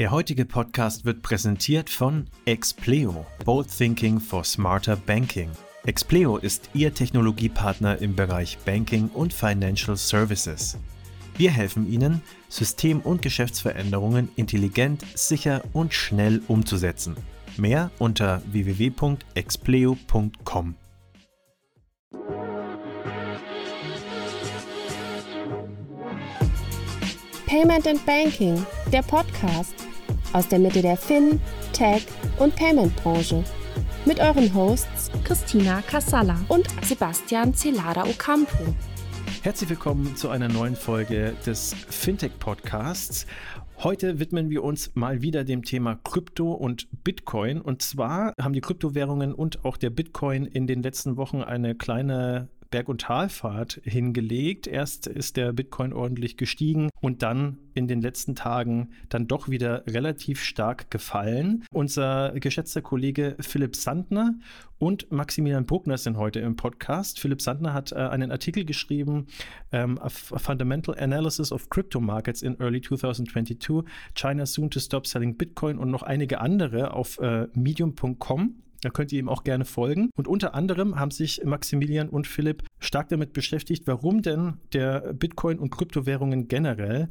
Der heutige Podcast wird präsentiert von Expleo, Bold Thinking for Smarter Banking. Expleo ist Ihr Technologiepartner im Bereich Banking und Financial Services. Wir helfen Ihnen, System- und Geschäftsveränderungen intelligent, sicher und schnell umzusetzen. Mehr unter www.expleo.com. Payment and Banking, der Podcast aus der Mitte der Fin, Tech und Payment Branche. Mit euren Hosts Christina Casala und Sebastian Celada Ocampo. Herzlich willkommen zu einer neuen Folge des Fintech Podcasts. Heute widmen wir uns mal wieder dem Thema Krypto und Bitcoin. Und zwar haben die Kryptowährungen und auch der Bitcoin in den letzten Wochen eine kleine Berg- und Talfahrt hingelegt. Erst ist der Bitcoin ordentlich gestiegen und dann in den letzten Tagen dann doch wieder relativ stark gefallen. Unser geschätzter Kollege Philipp Sandner und Maximilian Bruckner sind heute im Podcast. Philipp Sandner hat äh, einen Artikel geschrieben, ähm, a, Fundamental Analysis of Crypto Markets in Early 2022, China soon to stop selling Bitcoin und noch einige andere auf äh, medium.com. Da könnt ihr ihm auch gerne folgen. Und unter anderem haben sich Maximilian und Philipp stark damit beschäftigt, warum denn der Bitcoin und Kryptowährungen generell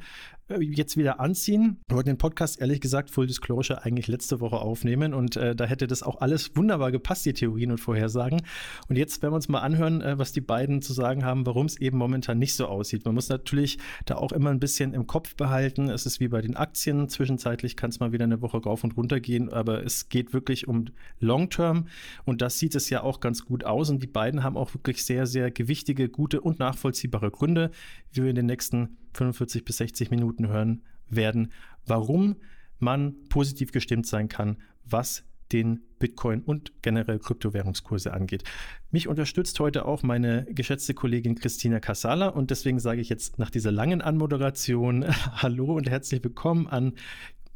äh, jetzt wieder anziehen. Wir wollten den Podcast ehrlich gesagt Full Disclosure eigentlich letzte Woche aufnehmen und äh, da hätte das auch alles wunderbar gepasst, die Theorien und Vorhersagen. Und jetzt werden wir uns mal anhören, äh, was die beiden zu sagen haben, warum es eben momentan nicht so aussieht. Man muss natürlich da auch immer ein bisschen im Kopf behalten. Es ist wie bei den Aktien. Zwischenzeitlich kann es mal wieder eine Woche rauf und runter gehen, aber es geht wirklich um Long Term und das sieht es ja auch ganz gut aus. Und die beiden haben auch wirklich sehr, sehr gewichtige, gute und nachvollziehbare Gründe, wie wir in den nächsten 45 bis 60 Minuten hören werden, warum man positiv gestimmt sein kann, was den Bitcoin und generell Kryptowährungskurse angeht. Mich unterstützt heute auch meine geschätzte Kollegin Christina Casala und deswegen sage ich jetzt nach dieser langen Anmoderation Hallo und herzlich willkommen an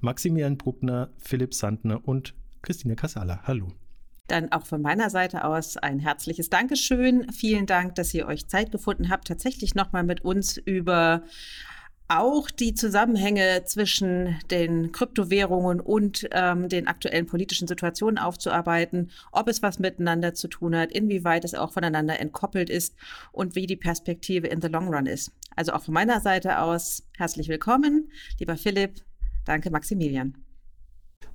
Maximilian Bruckner, Philipp Sandner und Christina Casala. Hallo. Dann auch von meiner Seite aus ein herzliches Dankeschön. Vielen Dank, dass ihr euch Zeit gefunden habt, tatsächlich nochmal mit uns über auch die Zusammenhänge zwischen den Kryptowährungen und ähm, den aktuellen politischen Situationen aufzuarbeiten, ob es was miteinander zu tun hat, inwieweit es auch voneinander entkoppelt ist und wie die Perspektive in the long run ist. Also auch von meiner Seite aus herzlich willkommen, lieber Philipp. Danke, Maximilian.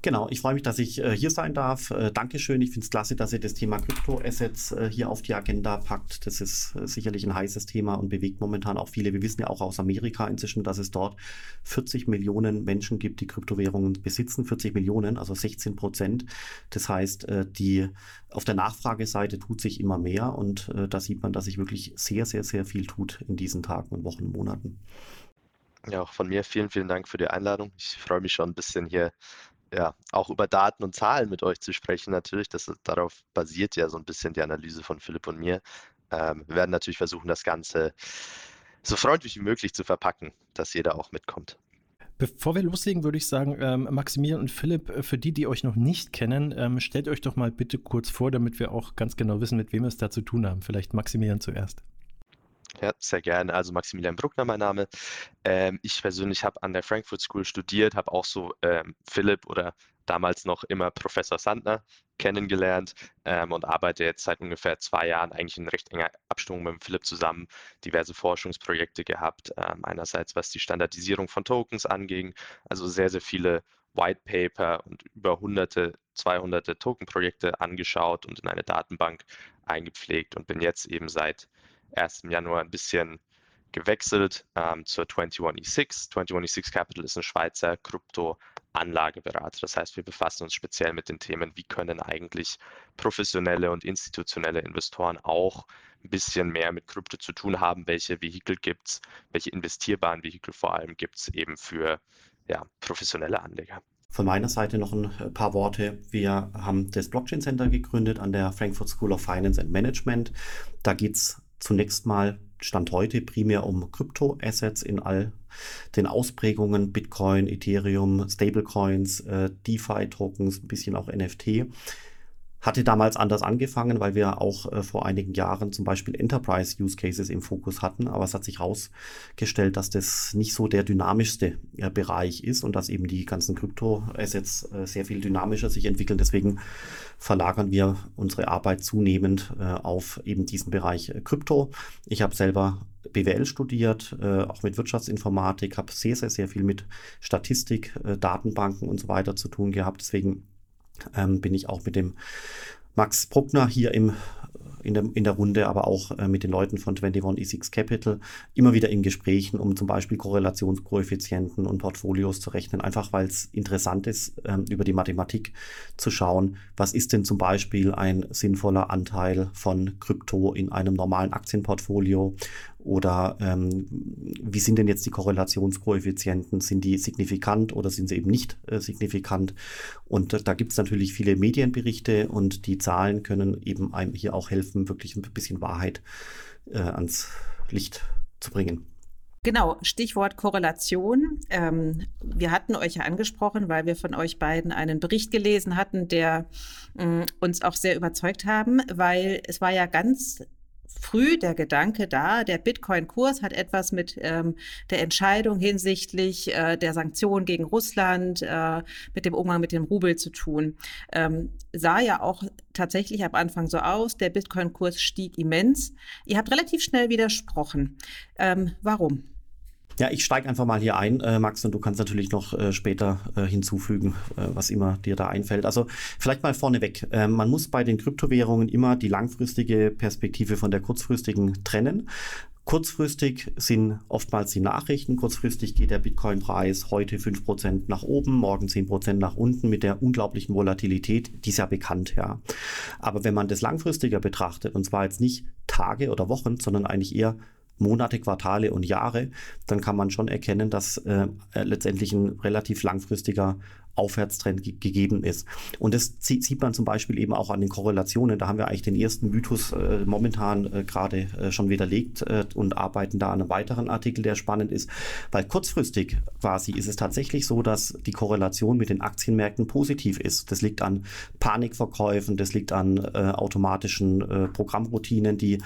Genau, ich freue mich, dass ich äh, hier sein darf. Äh, Dankeschön. Ich finde es klasse, dass ihr das Thema Kryptoassets äh, hier auf die Agenda packt. Das ist sicherlich ein heißes Thema und bewegt momentan auch viele. Wir wissen ja auch aus Amerika inzwischen, dass es dort 40 Millionen Menschen gibt, die Kryptowährungen besitzen. 40 Millionen, also 16 Prozent. Das heißt, die auf der Nachfrageseite tut sich immer mehr und da sieht man, dass sich wirklich sehr, sehr, sehr viel tut in diesen Tagen und Wochen und Monaten. Ja, auch von mir vielen, vielen Dank für die Einladung. Ich freue mich schon ein bisschen hier ja, auch über Daten und Zahlen mit euch zu sprechen. Natürlich, das, darauf basiert ja so ein bisschen die Analyse von Philipp und mir. Ähm, wir werden natürlich versuchen, das Ganze so freundlich wie möglich zu verpacken, dass jeder auch mitkommt. Bevor wir loslegen, würde ich sagen, ähm, Maximilian und Philipp, äh, für die, die euch noch nicht kennen, ähm, stellt euch doch mal bitte kurz vor, damit wir auch ganz genau wissen, mit wem wir es da zu tun haben. Vielleicht Maximilian zuerst. Ja, sehr gerne. Also Maximilian Bruckner, mein Name. Ähm, ich persönlich habe an der Frankfurt School studiert, habe auch so ähm, Philipp oder damals noch immer Professor Sandner kennengelernt ähm, und arbeite jetzt seit ungefähr zwei Jahren eigentlich in recht enger Abstimmung mit Philipp zusammen, diverse Forschungsprojekte gehabt. Ähm, einerseits was die Standardisierung von Tokens anging, also sehr, sehr viele White Paper und über hunderte, 200 Token-Projekte angeschaut und in eine Datenbank eingepflegt und bin jetzt eben seit 1. Januar ein bisschen gewechselt ähm, zur 21E6. 21E6 Capital ist ein Schweizer Krypto-Anlageberater. Das heißt, wir befassen uns speziell mit den Themen, wie können eigentlich professionelle und institutionelle Investoren auch ein bisschen mehr mit Krypto zu tun haben, welche Vehikel gibt es, welche investierbaren Vehikel vor allem gibt es eben für ja, professionelle Anleger. Von meiner Seite noch ein äh, paar Worte. Wir haben das Blockchain Center gegründet an der Frankfurt School of Finance and Management. Da geht es zunächst mal Stand heute primär um Kryptoassets in all den Ausprägungen, Bitcoin, Ethereum, Stablecoins, äh, DeFi-Tokens, ein bisschen auch NFT. Hatte damals anders angefangen, weil wir auch äh, vor einigen Jahren zum Beispiel Enterprise Use Cases im Fokus hatten. Aber es hat sich herausgestellt, dass das nicht so der dynamischste äh, Bereich ist und dass eben die ganzen Krypto-Assets äh, sehr viel dynamischer sich entwickeln. Deswegen verlagern wir unsere Arbeit zunehmend äh, auf eben diesen Bereich äh, Krypto. Ich habe selber BWL studiert, äh, auch mit Wirtschaftsinformatik, habe sehr, sehr, sehr viel mit Statistik, Datenbanken und so weiter zu tun gehabt. Deswegen ähm, bin ich auch mit dem Max Bruckner hier im in der, in der Runde, aber auch äh, mit den Leuten von 21 E6 Capital immer wieder in Gesprächen, um zum Beispiel Korrelationskoeffizienten und Portfolios zu rechnen, einfach weil es interessant ist, ähm, über die Mathematik zu schauen, was ist denn zum Beispiel ein sinnvoller Anteil von Krypto in einem normalen Aktienportfolio oder ähm, wie sind denn jetzt die Korrelationskoeffizienten? Sind die signifikant oder sind sie eben nicht äh, signifikant? Und äh, da gibt es natürlich viele Medienberichte und die Zahlen können eben einem hier auch helfen, wirklich ein bisschen Wahrheit äh, ans Licht zu bringen. Genau, Stichwort Korrelation. Ähm, wir hatten euch ja angesprochen, weil wir von euch beiden einen Bericht gelesen hatten, der äh, uns auch sehr überzeugt haben, weil es war ja ganz früh der Gedanke da, der Bitcoin-Kurs hat etwas mit ähm, der Entscheidung hinsichtlich äh, der Sanktionen gegen Russland, äh, mit dem Umgang mit dem Rubel zu tun. Ähm, sah ja auch tatsächlich am Anfang so aus, der Bitcoin-Kurs stieg immens. Ihr habt relativ schnell widersprochen. Ähm, warum? Ja, ich steige einfach mal hier ein, äh, Max, und du kannst natürlich noch äh, später äh, hinzufügen, äh, was immer dir da einfällt. Also vielleicht mal vorneweg. Ähm, man muss bei den Kryptowährungen immer die langfristige Perspektive von der kurzfristigen trennen. Kurzfristig sind oftmals die Nachrichten. Kurzfristig geht der Bitcoin-Preis heute 5% nach oben, morgen 10% nach unten mit der unglaublichen Volatilität, die ist ja bekannt, ja. Aber wenn man das langfristiger betrachtet, und zwar jetzt nicht Tage oder Wochen, sondern eigentlich eher Monate, Quartale und Jahre, dann kann man schon erkennen, dass äh, letztendlich ein relativ langfristiger Aufwärtstrend ge gegeben ist. Und das sieht man zum Beispiel eben auch an den Korrelationen. Da haben wir eigentlich den ersten Mythos äh, momentan äh, gerade äh, schon widerlegt äh, und arbeiten da an einem weiteren Artikel, der spannend ist. Weil kurzfristig quasi ist es tatsächlich so, dass die Korrelation mit den Aktienmärkten positiv ist. Das liegt an Panikverkäufen, das liegt an äh, automatischen äh, Programmroutinen, die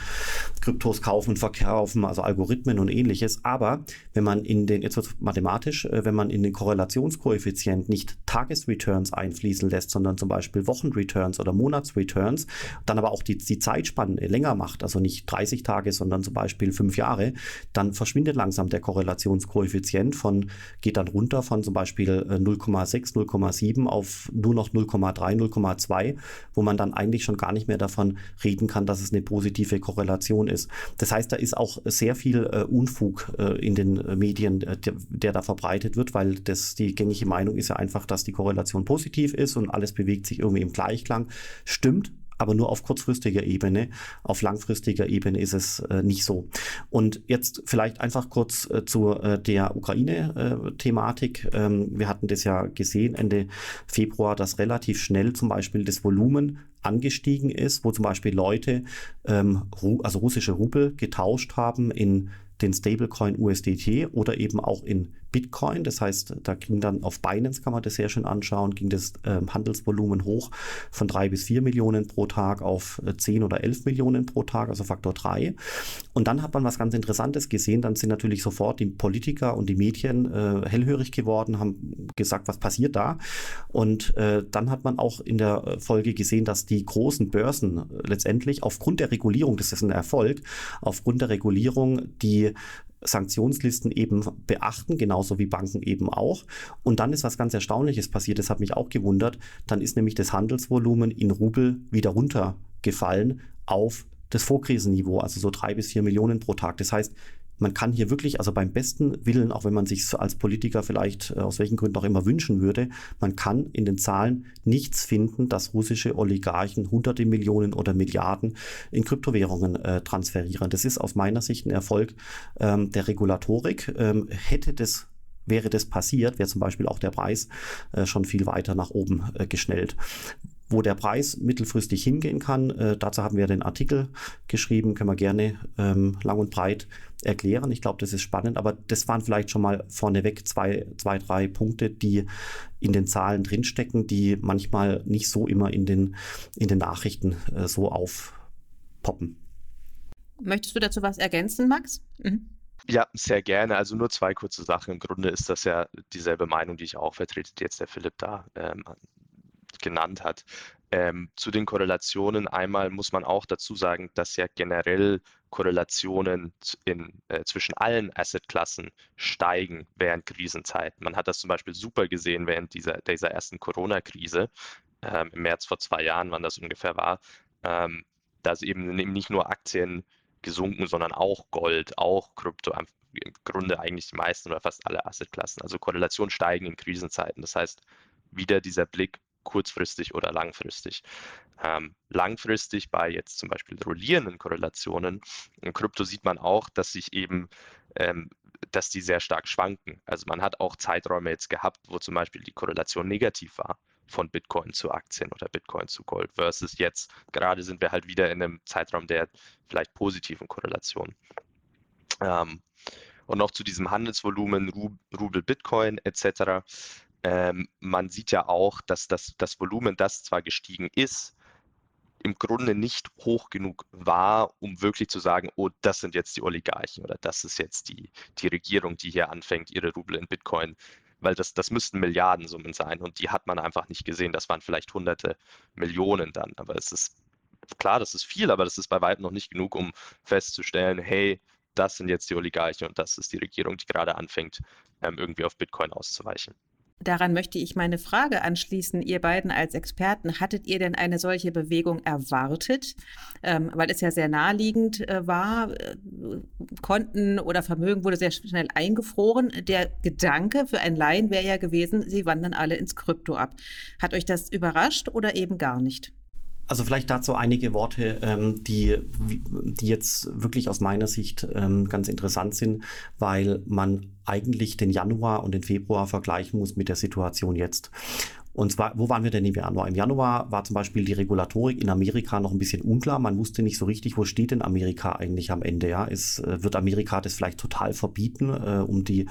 Kryptos kaufen verkaufen, also Algorithmen und ähnliches. Aber wenn man in den, jetzt mathematisch, wenn man in den Korrelationskoeffizient nicht Tagesreturns einfließen lässt, sondern zum Beispiel Wochenreturns oder Monatsreturns, dann aber auch die, die Zeitspanne länger macht, also nicht 30 Tage, sondern zum Beispiel fünf Jahre, dann verschwindet langsam der Korrelationskoeffizient von, geht dann runter von zum Beispiel 0,6, äh, 0,7 auf nur noch 0,3, 0,2, wo man dann eigentlich schon gar nicht mehr davon reden kann, dass es eine positive Korrelation ist. Das heißt, da ist auch sehr viel äh, Unfug äh, in den äh, Medien, äh, der, der, da verbreitet wird, weil das die gängige Meinung ist ja einfach, dass die Korrelation positiv ist und alles bewegt sich irgendwie im Gleichklang. Stimmt, aber nur auf kurzfristiger Ebene. Auf langfristiger Ebene ist es äh, nicht so. Und jetzt vielleicht einfach kurz äh, zu äh, der Ukraine-Thematik. Ähm, wir hatten das ja gesehen Ende Februar, dass relativ schnell zum Beispiel das Volumen angestiegen ist, wo zum Beispiel Leute, ähm, also russische Rubel, getauscht haben in den Stablecoin USDT oder eben auch in Bitcoin. Das heißt, da ging dann auf Binance, kann man das sehr schön anschauen, ging das äh, Handelsvolumen hoch von drei bis vier Millionen pro Tag auf äh, zehn oder elf Millionen pro Tag, also Faktor drei. Und dann hat man was ganz Interessantes gesehen. Dann sind natürlich sofort die Politiker und die Medien äh, hellhörig geworden, haben gesagt, was passiert da. Und äh, dann hat man auch in der Folge gesehen, dass die großen Börsen letztendlich aufgrund der Regulierung, das ist ein Erfolg, aufgrund der Regulierung die Sanktionslisten eben beachten, genauso wie Banken eben auch. Und dann ist was ganz Erstaunliches passiert, das hat mich auch gewundert. Dann ist nämlich das Handelsvolumen in Rubel wieder runtergefallen auf das Vorkrisenniveau, also so drei bis vier Millionen pro Tag. Das heißt, man kann hier wirklich, also beim besten Willen, auch wenn man sich als Politiker vielleicht äh, aus welchen Gründen auch immer wünschen würde, man kann in den Zahlen nichts finden, dass russische Oligarchen hunderte Millionen oder Milliarden in Kryptowährungen äh, transferieren. Das ist aus meiner Sicht ein Erfolg ähm, der Regulatorik. Ähm, hätte das Wäre das passiert, wäre zum Beispiel auch der Preis äh, schon viel weiter nach oben äh, geschnellt. Wo der Preis mittelfristig hingehen kann. Äh, dazu haben wir den Artikel geschrieben, können wir gerne ähm, lang und breit erklären. Ich glaube, das ist spannend, aber das waren vielleicht schon mal vorneweg zwei, zwei, drei Punkte, die in den Zahlen drinstecken, die manchmal nicht so immer in den, in den Nachrichten äh, so aufpoppen. Möchtest du dazu was ergänzen, Max? Mhm. Ja, sehr gerne. Also nur zwei kurze Sachen. Im Grunde ist das ja dieselbe Meinung, die ich auch vertrete, die jetzt der Philipp da ähm, genannt hat. Ähm, zu den Korrelationen einmal muss man auch dazu sagen, dass ja generell Korrelationen in, äh, zwischen allen Assetklassen steigen während Krisenzeiten. Man hat das zum Beispiel super gesehen während dieser, dieser ersten Corona-Krise ähm, im März vor zwei Jahren, wann das ungefähr war, ähm, dass eben nicht nur Aktien gesunken, sondern auch Gold, auch Krypto, im Grunde eigentlich die meisten oder fast alle Assetklassen. Also Korrelationen steigen in Krisenzeiten. Das heißt, wieder dieser Blick kurzfristig oder langfristig. Ähm, langfristig bei jetzt zum Beispiel rollierenden Korrelationen in Krypto sieht man auch, dass sich eben ähm, dass die sehr stark schwanken. Also man hat auch Zeiträume jetzt gehabt, wo zum Beispiel die Korrelation negativ war von Bitcoin zu Aktien oder Bitcoin zu Gold versus jetzt gerade sind wir halt wieder in einem Zeitraum der vielleicht positiven Korrelation. Ähm, und noch zu diesem Handelsvolumen, Rubel, Bitcoin etc. Ähm, man sieht ja auch, dass das, das Volumen, das zwar gestiegen ist, im Grunde nicht hoch genug war, um wirklich zu sagen, oh, das sind jetzt die Oligarchen oder das ist jetzt die, die Regierung, die hier anfängt, ihre Rubel in Bitcoin weil das, das müssten Milliardensummen sein und die hat man einfach nicht gesehen. Das waren vielleicht hunderte Millionen dann, aber es ist klar, das ist viel, aber das ist bei weitem noch nicht genug, um festzustellen, hey, das sind jetzt die Oligarchen und das ist die Regierung, die gerade anfängt, ähm, irgendwie auf Bitcoin auszuweichen. Daran möchte ich meine Frage anschließen. Ihr beiden als Experten, hattet ihr denn eine solche Bewegung erwartet? Ähm, weil es ja sehr naheliegend äh, war, äh, Konten oder Vermögen wurde sehr schnell eingefroren. Der Gedanke für ein Laien wäre ja gewesen, sie wandern alle ins Krypto ab. Hat euch das überrascht oder eben gar nicht? Also vielleicht dazu einige Worte, ähm, die, die jetzt wirklich aus meiner Sicht ähm, ganz interessant sind, weil man eigentlich den Januar und den Februar vergleichen muss mit der Situation jetzt. Und zwar, wo waren wir denn im Januar? Im Januar war zum Beispiel die Regulatorik in Amerika noch ein bisschen unklar. Man wusste nicht so richtig, wo steht denn Amerika eigentlich am Ende. Ja? Es, äh, wird Amerika das vielleicht total verbieten, äh, um die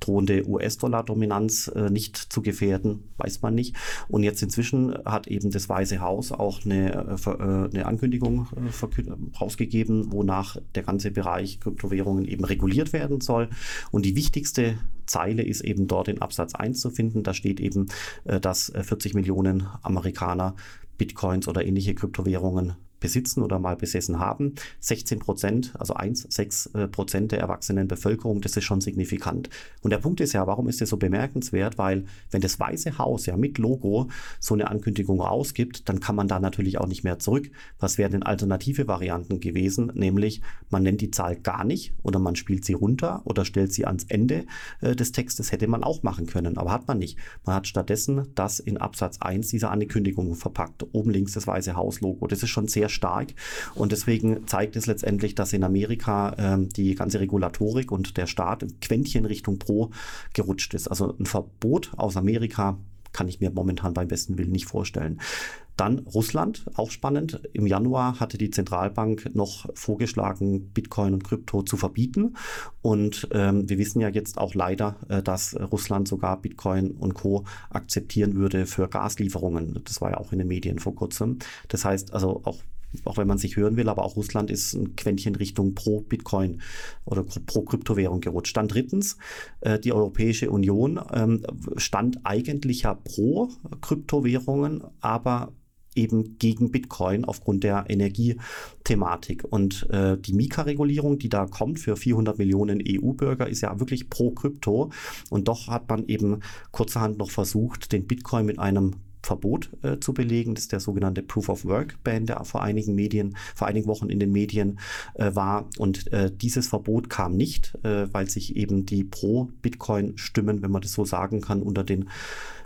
drohende US-Dollar-Dominanz äh, nicht zu gefährden? Weiß man nicht. Und jetzt inzwischen hat eben das Weiße Haus auch eine, äh, äh eine Ankündigung äh, rausgegeben, wonach der ganze Bereich Kryptowährungen eben reguliert werden soll. Und die wichtigste Zeile ist eben dort in Absatz 1 zu finden. Da steht eben, äh, dass 40 äh, Millionen Amerikaner Bitcoins oder ähnliche Kryptowährungen besitzen oder mal besessen haben. 16 Prozent, also 1, 6 äh, Prozent der erwachsenen Bevölkerung, das ist schon signifikant. Und der Punkt ist ja, warum ist das so bemerkenswert? Weil wenn das Weiße Haus ja mit Logo so eine Ankündigung rausgibt, dann kann man da natürlich auch nicht mehr zurück. Was wären denn alternative Varianten gewesen? Nämlich, man nennt die Zahl gar nicht oder man spielt sie runter oder stellt sie ans Ende äh, des Textes, hätte man auch machen können, aber hat man nicht. Man hat stattdessen das in Absatz 1 dieser Ankündigung verpackt. Oben links das Weiße Haus Logo. Das ist schon sehr stark. Und deswegen zeigt es letztendlich, dass in Amerika ähm, die ganze Regulatorik und der Staat ein Quäntchen Richtung Pro gerutscht ist. Also ein Verbot aus Amerika kann ich mir momentan beim besten Willen nicht vorstellen. Dann Russland, auch spannend. Im Januar hatte die Zentralbank noch vorgeschlagen, Bitcoin und Krypto zu verbieten. Und ähm, wir wissen ja jetzt auch leider, äh, dass Russland sogar Bitcoin und Co. akzeptieren würde für Gaslieferungen. Das war ja auch in den Medien vor kurzem. Das heißt also auch auch wenn man sich hören will, aber auch Russland ist ein Quäntchen Richtung pro Bitcoin oder pro Kryptowährung gerutscht. Dann drittens, äh, die Europäische Union ähm, stand eigentlich ja pro Kryptowährungen, aber eben gegen Bitcoin aufgrund der Energiethematik. Und äh, die Mika-Regulierung, die da kommt für 400 Millionen EU-Bürger, ist ja wirklich pro Krypto. Und doch hat man eben kurzerhand noch versucht, den Bitcoin mit einem Verbot äh, zu belegen. Das ist der sogenannte Proof of Work Ban, der vor einigen Medien, vor einigen Wochen in den Medien äh, war. Und äh, dieses Verbot kam nicht, äh, weil sich eben die Pro-Bitcoin-Stimmen, wenn man das so sagen kann, unter den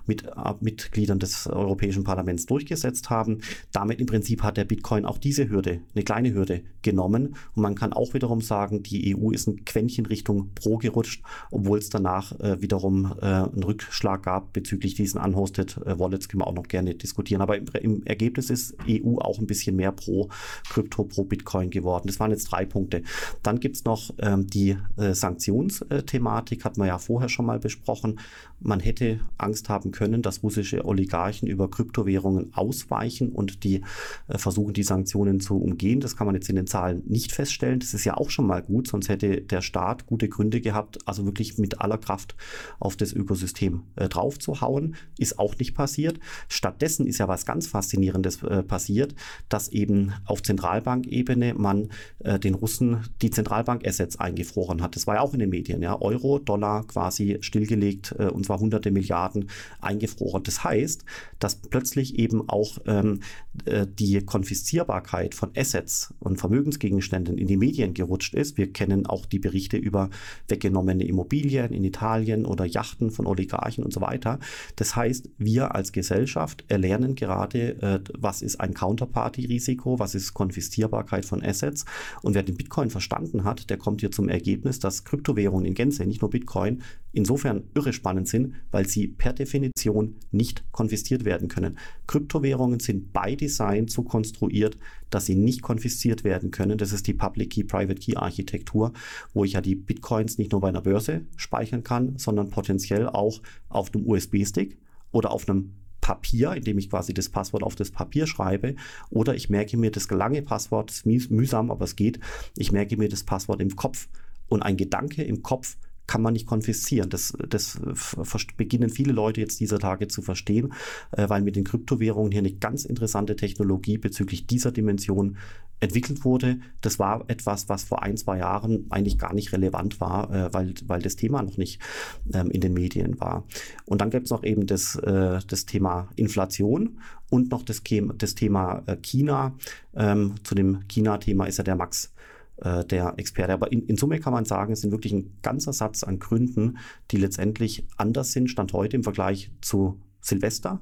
mit äh, Mitgliedern des Europäischen Parlaments durchgesetzt haben. Damit im Prinzip hat der Bitcoin auch diese Hürde, eine kleine Hürde genommen. Und man kann auch wiederum sagen, die EU ist ein Quäntchen Richtung Pro gerutscht, obwohl es danach äh, wiederum äh, einen Rückschlag gab bezüglich diesen Unhosted äh, Wallets, können wir auch noch gerne diskutieren. Aber im, im, Ergebnis ist EU auch ein bisschen mehr pro Krypto, pro Bitcoin geworden. Das waren jetzt drei Punkte. Dann gibt es noch ähm, die äh, Sanktionsthematik, hat man ja vorher schon mal besprochen. Man hätte Angst haben können, dass russische Oligarchen über Kryptowährungen ausweichen und die äh, versuchen, die Sanktionen zu umgehen. Das kann man jetzt in den Zahlen nicht feststellen. Das ist ja auch schon mal gut, sonst hätte der Staat gute Gründe gehabt, also wirklich mit aller Kraft auf das Ökosystem äh, draufzuhauen. Ist auch nicht passiert. Stattdessen ist ja was ganz Faszinierendes äh, passiert, dass eben auf Zentralbankebene man äh, den Russen die Zentralbank-Assets eingefroren hat. Das war ja auch in den Medien. Ja? Euro, Dollar quasi stillgelegt äh, und zwar hunderte Milliarden eingefroren. Das heißt, dass plötzlich eben auch ähm, äh, die Konfiszierbarkeit von Assets und Vermögensgegenständen in die Medien gerutscht ist. Wir kennen auch die Berichte über weggenommene Immobilien in Italien oder Yachten von Oligarchen und so weiter. Das heißt, wir als Gesellschaft erlernen gerade, äh, was ist ein Counterparty-Risiko, was ist Konfiszierbarkeit von Assets. Und wer den Bitcoin verstanden hat, der kommt hier zum Ergebnis, dass Kryptowährungen in Gänze, nicht nur Bitcoin, insofern irre spannend sind, weil sie per Definition nicht konfisziert werden können. Kryptowährungen sind by Design so konstruiert, dass sie nicht konfisziert werden können. Das ist die Public Key Private Key Architektur, wo ich ja die Bitcoins nicht nur bei einer Börse speichern kann, sondern potenziell auch auf einem USB-Stick oder auf einem Papier, indem ich quasi das Passwort auf das Papier schreibe, oder ich merke mir das lange Passwort, das ist mühsam, aber es geht, ich merke mir das Passwort im Kopf. Und ein Gedanke im Kopf kann man nicht konfiszieren. Das, das beginnen viele Leute jetzt dieser Tage zu verstehen, äh, weil mit den Kryptowährungen hier eine ganz interessante Technologie bezüglich dieser Dimension entwickelt wurde. Das war etwas, was vor ein, zwei Jahren eigentlich gar nicht relevant war, äh, weil, weil das Thema noch nicht ähm, in den Medien war. Und dann gibt es noch eben das, äh, das Thema Inflation und noch das, das Thema China. Ähm, zu dem China-Thema ist ja der Max äh, der Experte. Aber in, in, Summe kann man sagen, es sind wirklich ein ganzer Satz an Gründen, die letztendlich anders sind, Stand heute im Vergleich zu Silvester.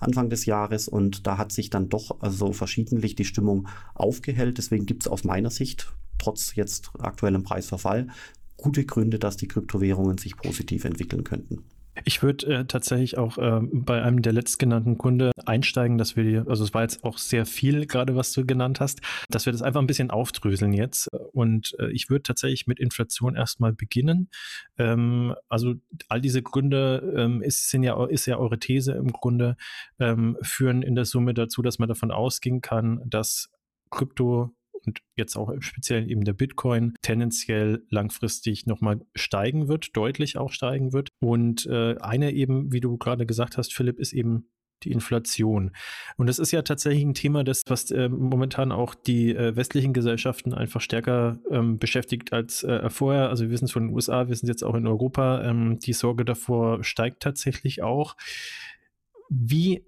Anfang des Jahres und da hat sich dann doch also verschiedentlich die Stimmung aufgehellt. Deswegen gibt es aus meiner Sicht, trotz jetzt aktuellem Preisverfall, gute Gründe, dass die Kryptowährungen sich positiv entwickeln könnten. Ich würde äh, tatsächlich auch äh, bei einem der letztgenannten Kunde einsteigen, dass wir, also es war jetzt auch sehr viel gerade, was du genannt hast, dass wir das einfach ein bisschen aufdröseln jetzt. Und äh, ich würde tatsächlich mit Inflation erstmal beginnen. Ähm, also all diese Gründe ähm, ist, sind ja, ist ja eure These im Grunde, ähm, führen in der Summe dazu, dass man davon ausgehen kann, dass Krypto und jetzt auch speziell eben der Bitcoin tendenziell langfristig nochmal steigen wird, deutlich auch steigen wird. Und äh, eine eben, wie du gerade gesagt hast, Philipp, ist eben die Inflation. Und das ist ja tatsächlich ein Thema, das was äh, momentan auch die äh, westlichen Gesellschaften einfach stärker ähm, beschäftigt als äh, vorher. Also wir wissen es von den USA, wir wissen es jetzt auch in Europa. Ähm, die Sorge davor steigt tatsächlich auch. Wie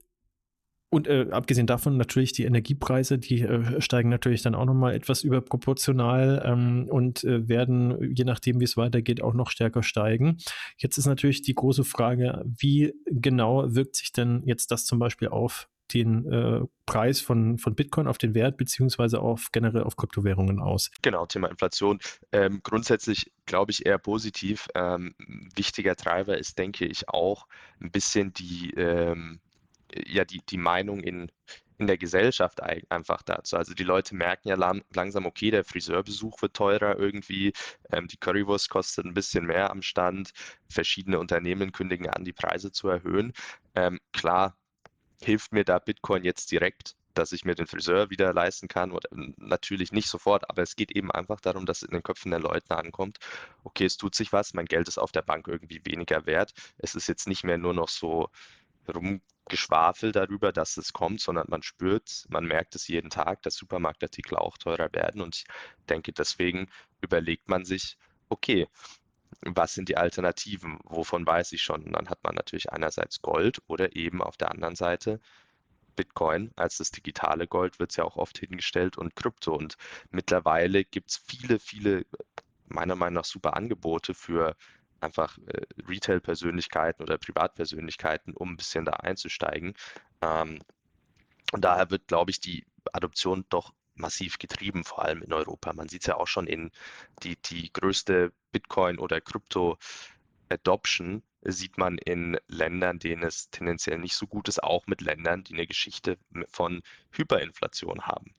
und äh, abgesehen davon natürlich die Energiepreise, die äh, steigen natürlich dann auch nochmal etwas überproportional ähm, und äh, werden, je nachdem, wie es weitergeht, auch noch stärker steigen. Jetzt ist natürlich die große Frage, wie genau wirkt sich denn jetzt das zum Beispiel auf den äh, Preis von, von Bitcoin, auf den Wert, beziehungsweise auf generell auf Kryptowährungen aus? Genau, Thema Inflation. Ähm, grundsätzlich glaube ich eher positiv. Ähm, wichtiger Treiber ist, denke ich, auch ein bisschen die ähm, ja die, die Meinung in, in der Gesellschaft einfach dazu. Also die Leute merken ja lang, langsam, okay, der Friseurbesuch wird teurer irgendwie, ähm, die Currywurst kostet ein bisschen mehr am Stand, verschiedene Unternehmen kündigen an, die Preise zu erhöhen. Ähm, klar, hilft mir da Bitcoin jetzt direkt, dass ich mir den Friseur wieder leisten kann oder natürlich nicht sofort, aber es geht eben einfach darum, dass in den Köpfen der Leute ankommt, okay, es tut sich was, mein Geld ist auf der Bank irgendwie weniger wert. Es ist jetzt nicht mehr nur noch so rumgeschwafel darüber, dass es kommt, sondern man spürt, man merkt es jeden Tag, dass Supermarktartikel auch teurer werden. Und ich denke, deswegen überlegt man sich, okay, was sind die Alternativen? Wovon weiß ich schon? Und dann hat man natürlich einerseits Gold oder eben auf der anderen Seite Bitcoin als das digitale Gold wird es ja auch oft hingestellt und Krypto. Und mittlerweile gibt es viele, viele, meiner Meinung nach, super Angebote für einfach äh, Retail-Persönlichkeiten oder Privatpersönlichkeiten, um ein bisschen da einzusteigen. Ähm, und daher wird, glaube ich, die Adoption doch massiv getrieben, vor allem in Europa. Man sieht es ja auch schon in die, die größte Bitcoin- oder Krypto-Adoption sieht man in Ländern, denen es tendenziell nicht so gut ist, auch mit Ländern, die eine Geschichte von Hyperinflation haben,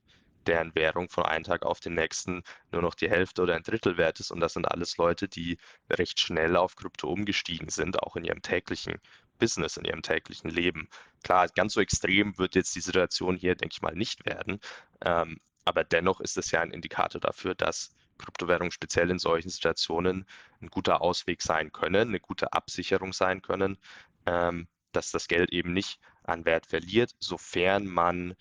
deren Währung von einem Tag auf den nächsten nur noch die Hälfte oder ein Drittel wert ist. Und das sind alles Leute, die recht schnell auf Krypto umgestiegen sind, auch in ihrem täglichen Business, in ihrem täglichen Leben. Klar, ganz so extrem wird jetzt die Situation hier, denke ich mal, nicht werden. Ähm, aber dennoch ist es ja ein Indikator dafür, dass Kryptowährungen speziell in solchen Situationen ein guter Ausweg sein können, eine gute Absicherung sein können, ähm, dass das Geld eben nicht an Wert verliert, sofern man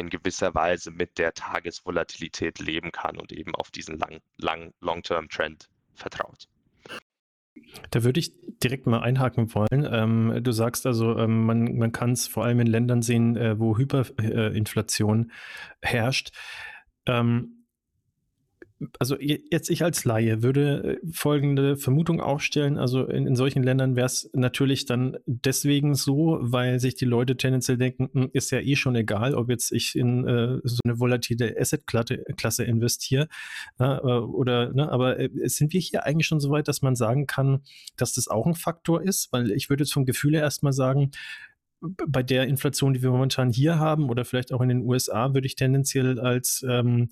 in gewisser Weise mit der Tagesvolatilität leben kann und eben auf diesen lang, lang Long-Term-Trend vertraut. Da würde ich direkt mal einhaken wollen. Ähm, du sagst also, ähm, man, man kann es vor allem in Ländern sehen, äh, wo Hyperinflation herrscht. Ähm, also jetzt ich als Laie würde äh, folgende Vermutung aufstellen. Also in, in solchen Ländern wäre es natürlich dann deswegen so, weil sich die Leute tendenziell denken, hm, ist ja eh schon egal, ob jetzt ich in äh, so eine volatile Asset-Klasse investiere äh, oder, ne, aber äh, sind wir hier eigentlich schon so weit, dass man sagen kann, dass das auch ein Faktor ist? Weil ich würde jetzt vom Gefühl erstmal sagen, bei der Inflation, die wir momentan hier haben oder vielleicht auch in den USA, würde ich tendenziell als ähm,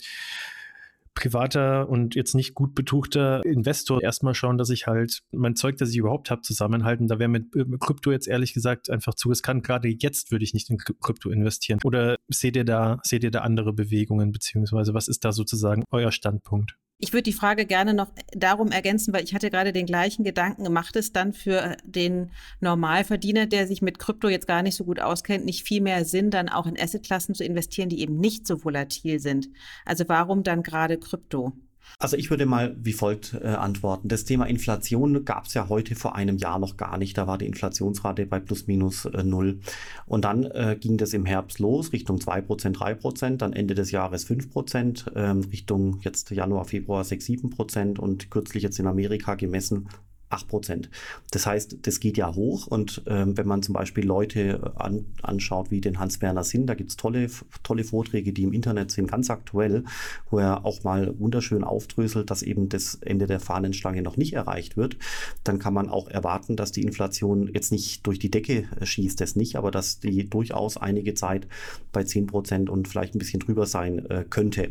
privater und jetzt nicht gut betuchter Investor erstmal schauen, dass ich halt mein Zeug, das ich überhaupt habe, zusammenhalten. Da wäre mit, Krypto jetzt ehrlich gesagt einfach zu riskant. Gerade jetzt würde ich nicht in Krypto investieren. Oder seht ihr da, seht ihr da andere Bewegungen, beziehungsweise was ist da sozusagen euer Standpunkt? Ich würde die Frage gerne noch darum ergänzen, weil ich hatte gerade den gleichen Gedanken. Macht es dann für den Normalverdiener, der sich mit Krypto jetzt gar nicht so gut auskennt, nicht viel mehr Sinn, dann auch in Assetklassen zu investieren, die eben nicht so volatil sind? Also warum dann gerade Krypto? Also ich würde mal wie folgt äh, antworten. Das Thema Inflation gab es ja heute vor einem Jahr noch gar nicht. Da war die Inflationsrate bei plus minus äh, null. Und dann äh, ging das im Herbst los, Richtung 2%, 3%, dann Ende des Jahres 5%, ähm, Richtung jetzt Januar, Februar 6, 7% und kürzlich jetzt in Amerika gemessen 8 Prozent. Das heißt, das geht ja hoch und ähm, wenn man zum Beispiel Leute an, anschaut wie den Hans-Werner Sinn, da gibt es tolle, tolle Vorträge, die im Internet sind, ganz aktuell, wo er auch mal wunderschön aufdröselt, dass eben das Ende der Fahnenstange noch nicht erreicht wird, dann kann man auch erwarten, dass die Inflation jetzt nicht durch die Decke schießt, das nicht, aber dass die durchaus einige Zeit bei 10 Prozent und vielleicht ein bisschen drüber sein äh, könnte.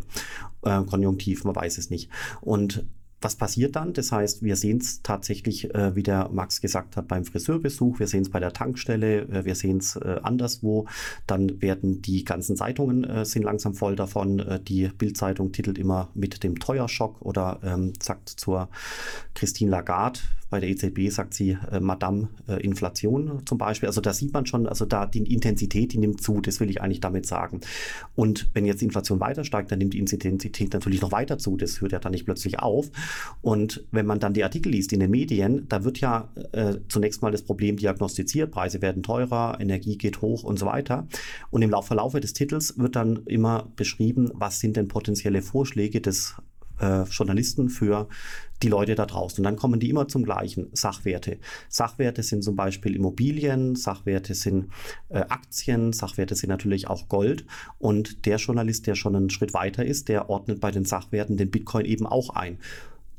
Äh, konjunktiv, man weiß es nicht. Und was passiert dann? Das heißt, wir sehen es tatsächlich, äh, wie der Max gesagt hat, beim Friseurbesuch, wir sehen es bei der Tankstelle, äh, wir sehen es äh, anderswo. Dann werden die ganzen Zeitungen äh, sind langsam voll davon. Äh, die Bildzeitung titelt immer mit dem Teuerschock oder ähm, sagt zur Christine Lagarde, bei der EZB sagt sie äh, Madame äh, Inflation zum Beispiel. Also da sieht man schon, also da die Intensität, die nimmt zu, das will ich eigentlich damit sagen. Und wenn jetzt die Inflation weiter steigt, dann nimmt die Intensität natürlich noch weiter zu. Das hört ja dann nicht plötzlich auf. Und wenn man dann die Artikel liest in den Medien, da wird ja äh, zunächst mal das Problem diagnostiziert, Preise werden teurer, Energie geht hoch und so weiter. Und im Verlauf des Titels wird dann immer beschrieben, was sind denn potenzielle Vorschläge des äh, Journalisten für die Leute da draußen. Und dann kommen die immer zum gleichen Sachwerte. Sachwerte sind zum Beispiel Immobilien, Sachwerte sind äh, Aktien, Sachwerte sind natürlich auch Gold. Und der Journalist, der schon einen Schritt weiter ist, der ordnet bei den Sachwerten den Bitcoin eben auch ein.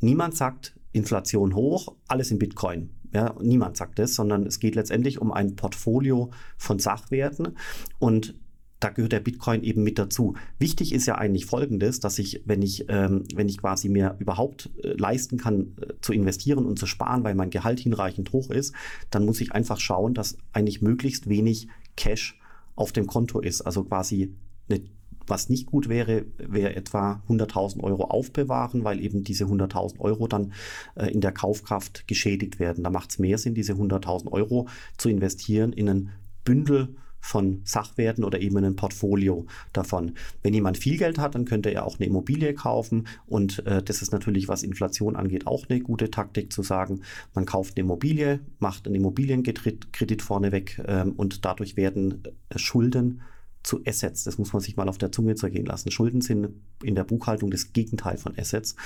Niemand sagt Inflation hoch, alles in Bitcoin. Ja, niemand sagt das, sondern es geht letztendlich um ein Portfolio von Sachwerten und da gehört der Bitcoin eben mit dazu. Wichtig ist ja eigentlich Folgendes, dass ich, wenn ich, ähm, wenn ich quasi mir überhaupt äh, leisten kann, äh, zu investieren und zu sparen, weil mein Gehalt hinreichend hoch ist, dann muss ich einfach schauen, dass eigentlich möglichst wenig Cash auf dem Konto ist. Also quasi eine was nicht gut wäre, wäre etwa 100.000 Euro aufbewahren, weil eben diese 100.000 Euro dann äh, in der Kaufkraft geschädigt werden. Da macht es mehr Sinn, diese 100.000 Euro zu investieren in ein Bündel von Sachwerten oder eben ein Portfolio davon. Wenn jemand viel Geld hat, dann könnte er auch eine Immobilie kaufen und äh, das ist natürlich, was Inflation angeht, auch eine gute Taktik zu sagen, man kauft eine Immobilie, macht einen Immobilienkredit vorneweg ähm, und dadurch werden äh, Schulden zu Assets. Das muss man sich mal auf der Zunge zergehen lassen. Schulden sind in der Buchhaltung das Gegenteil von Assets.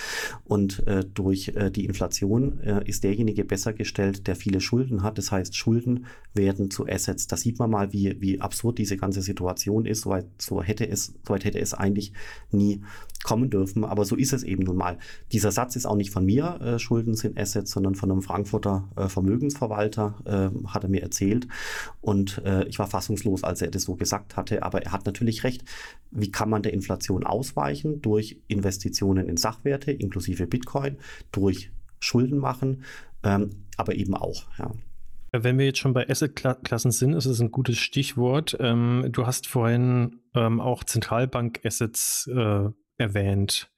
Und äh, durch äh, die Inflation äh, ist derjenige besser gestellt, der viele Schulden hat. Das heißt, Schulden werden zu Assets. Da sieht man mal, wie, wie absurd diese ganze Situation ist. Soweit so hätte es, soweit hätte es eigentlich nie kommen dürfen. Aber so ist es eben nun mal. Dieser Satz ist auch nicht von mir, äh, Schulden sind Assets, sondern von einem Frankfurter äh, Vermögensverwalter, äh, hat er mir erzählt. Und äh, ich war fassungslos, als er das so gesagt hatte. Aber er hat natürlich recht. Wie kann man der Inflation ausweichen? Durch Investitionen in Sachwerte, inklusive Bitcoin, durch Schulden machen, ähm, aber eben auch. Ja. Wenn wir jetzt schon bei Assetklassen sind, ist es ein gutes Stichwort. Ähm, du hast vorhin ähm, auch Zentralbank-Assets äh, erwähnt.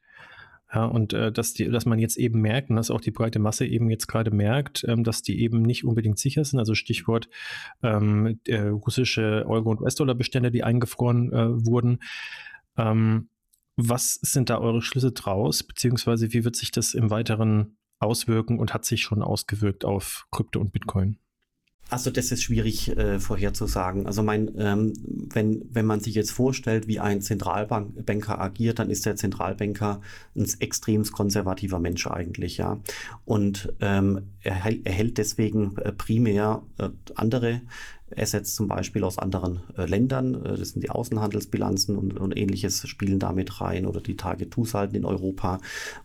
Ja, und äh, dass, die, dass man jetzt eben merkt, und dass auch die breite Masse eben jetzt gerade merkt, ähm, dass die eben nicht unbedingt sicher sind. Also Stichwort ähm, russische Euro- und US-Dollar-Bestände, die eingefroren äh, wurden. Ähm, was sind da eure Schlüsse draus, beziehungsweise wie wird sich das im Weiteren auswirken und hat sich schon ausgewirkt auf Krypto und Bitcoin? Also das ist schwierig äh, vorherzusagen. Also mein, ähm, wenn, wenn man sich jetzt vorstellt, wie ein Zentralbanker agiert, dann ist der Zentralbanker ein extrem konservativer Mensch eigentlich, ja. Und ähm, er, er hält deswegen äh, primär äh, andere Assets zum Beispiel aus anderen äh, Ländern. Äh, das sind die Außenhandelsbilanzen und, und ähnliches spielen damit rein oder die Target-2-Salden in Europa,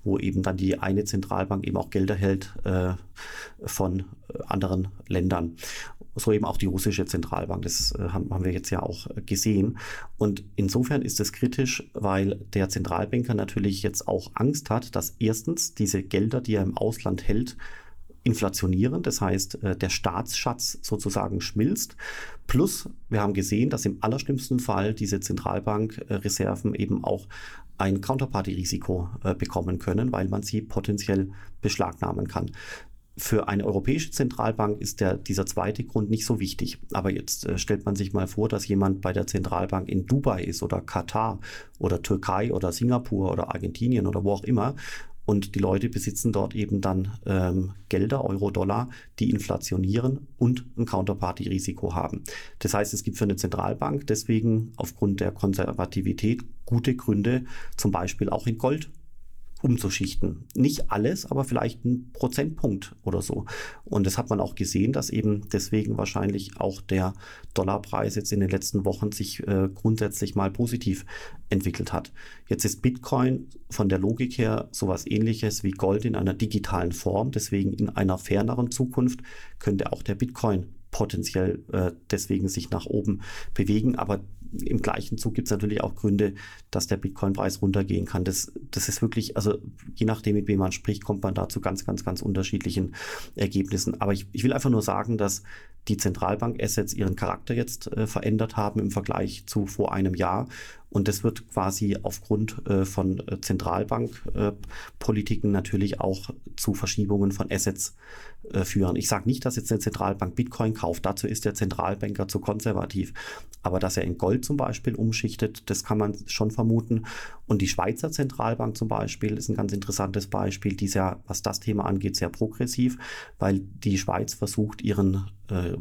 wo eben dann die eine Zentralbank eben auch Gelder hält äh, von äh, anderen Ländern. So eben auch die russische Zentralbank. Das äh, haben, haben wir jetzt ja auch gesehen. Und insofern ist es kritisch, weil der Zentralbanker natürlich jetzt auch Angst hat, dass erstens diese Gelder, die er im Ausland hält, inflationieren, das heißt, äh, der Staatsschatz sozusagen schmilzt. Plus, wir haben gesehen, dass im allerschlimmsten Fall diese Zentralbankreserven eben auch ein Counterparty-Risiko äh, bekommen können, weil man sie potenziell beschlagnahmen kann. Für eine europäische Zentralbank ist der, dieser zweite Grund nicht so wichtig. Aber jetzt äh, stellt man sich mal vor, dass jemand bei der Zentralbank in Dubai ist oder Katar oder Türkei oder Singapur oder Argentinien oder wo auch immer und die Leute besitzen dort eben dann ähm, Gelder, Euro, Dollar, die inflationieren und ein Counterparty-Risiko haben. Das heißt, es gibt für eine Zentralbank deswegen aufgrund der Konservativität gute Gründe, zum Beispiel auch in Gold umzuschichten. Nicht alles, aber vielleicht ein Prozentpunkt oder so. Und das hat man auch gesehen, dass eben deswegen wahrscheinlich auch der Dollarpreis jetzt in den letzten Wochen sich äh, grundsätzlich mal positiv entwickelt hat. Jetzt ist Bitcoin von der Logik her sowas ähnliches wie Gold in einer digitalen Form. Deswegen in einer ferneren Zukunft könnte auch der Bitcoin potenziell äh, deswegen sich nach oben bewegen. Aber im gleichen Zug gibt es natürlich auch Gründe, dass der Bitcoin-Preis runtergehen kann. Das, das ist wirklich, also je nachdem, mit wem man spricht, kommt man da zu ganz, ganz, ganz unterschiedlichen Ergebnissen. Aber ich, ich will einfach nur sagen, dass die Zentralbank-Assets ihren Charakter jetzt äh, verändert haben im Vergleich zu vor einem Jahr. Und das wird quasi aufgrund äh, von äh, Zentralbankpolitiken natürlich auch zu Verschiebungen von Assets äh, führen. Ich sage nicht, dass jetzt eine Zentralbank Bitcoin kauft. Dazu ist der Zentralbanker zu konservativ. Aber dass er in Gold zum Beispiel umschichtet, das kann man schon vermuten. Und die Schweizer Zentralbank zum Beispiel ist ein ganz interessantes Beispiel. Die ist ja, was das Thema angeht, sehr progressiv, weil die Schweiz versucht, ihren äh,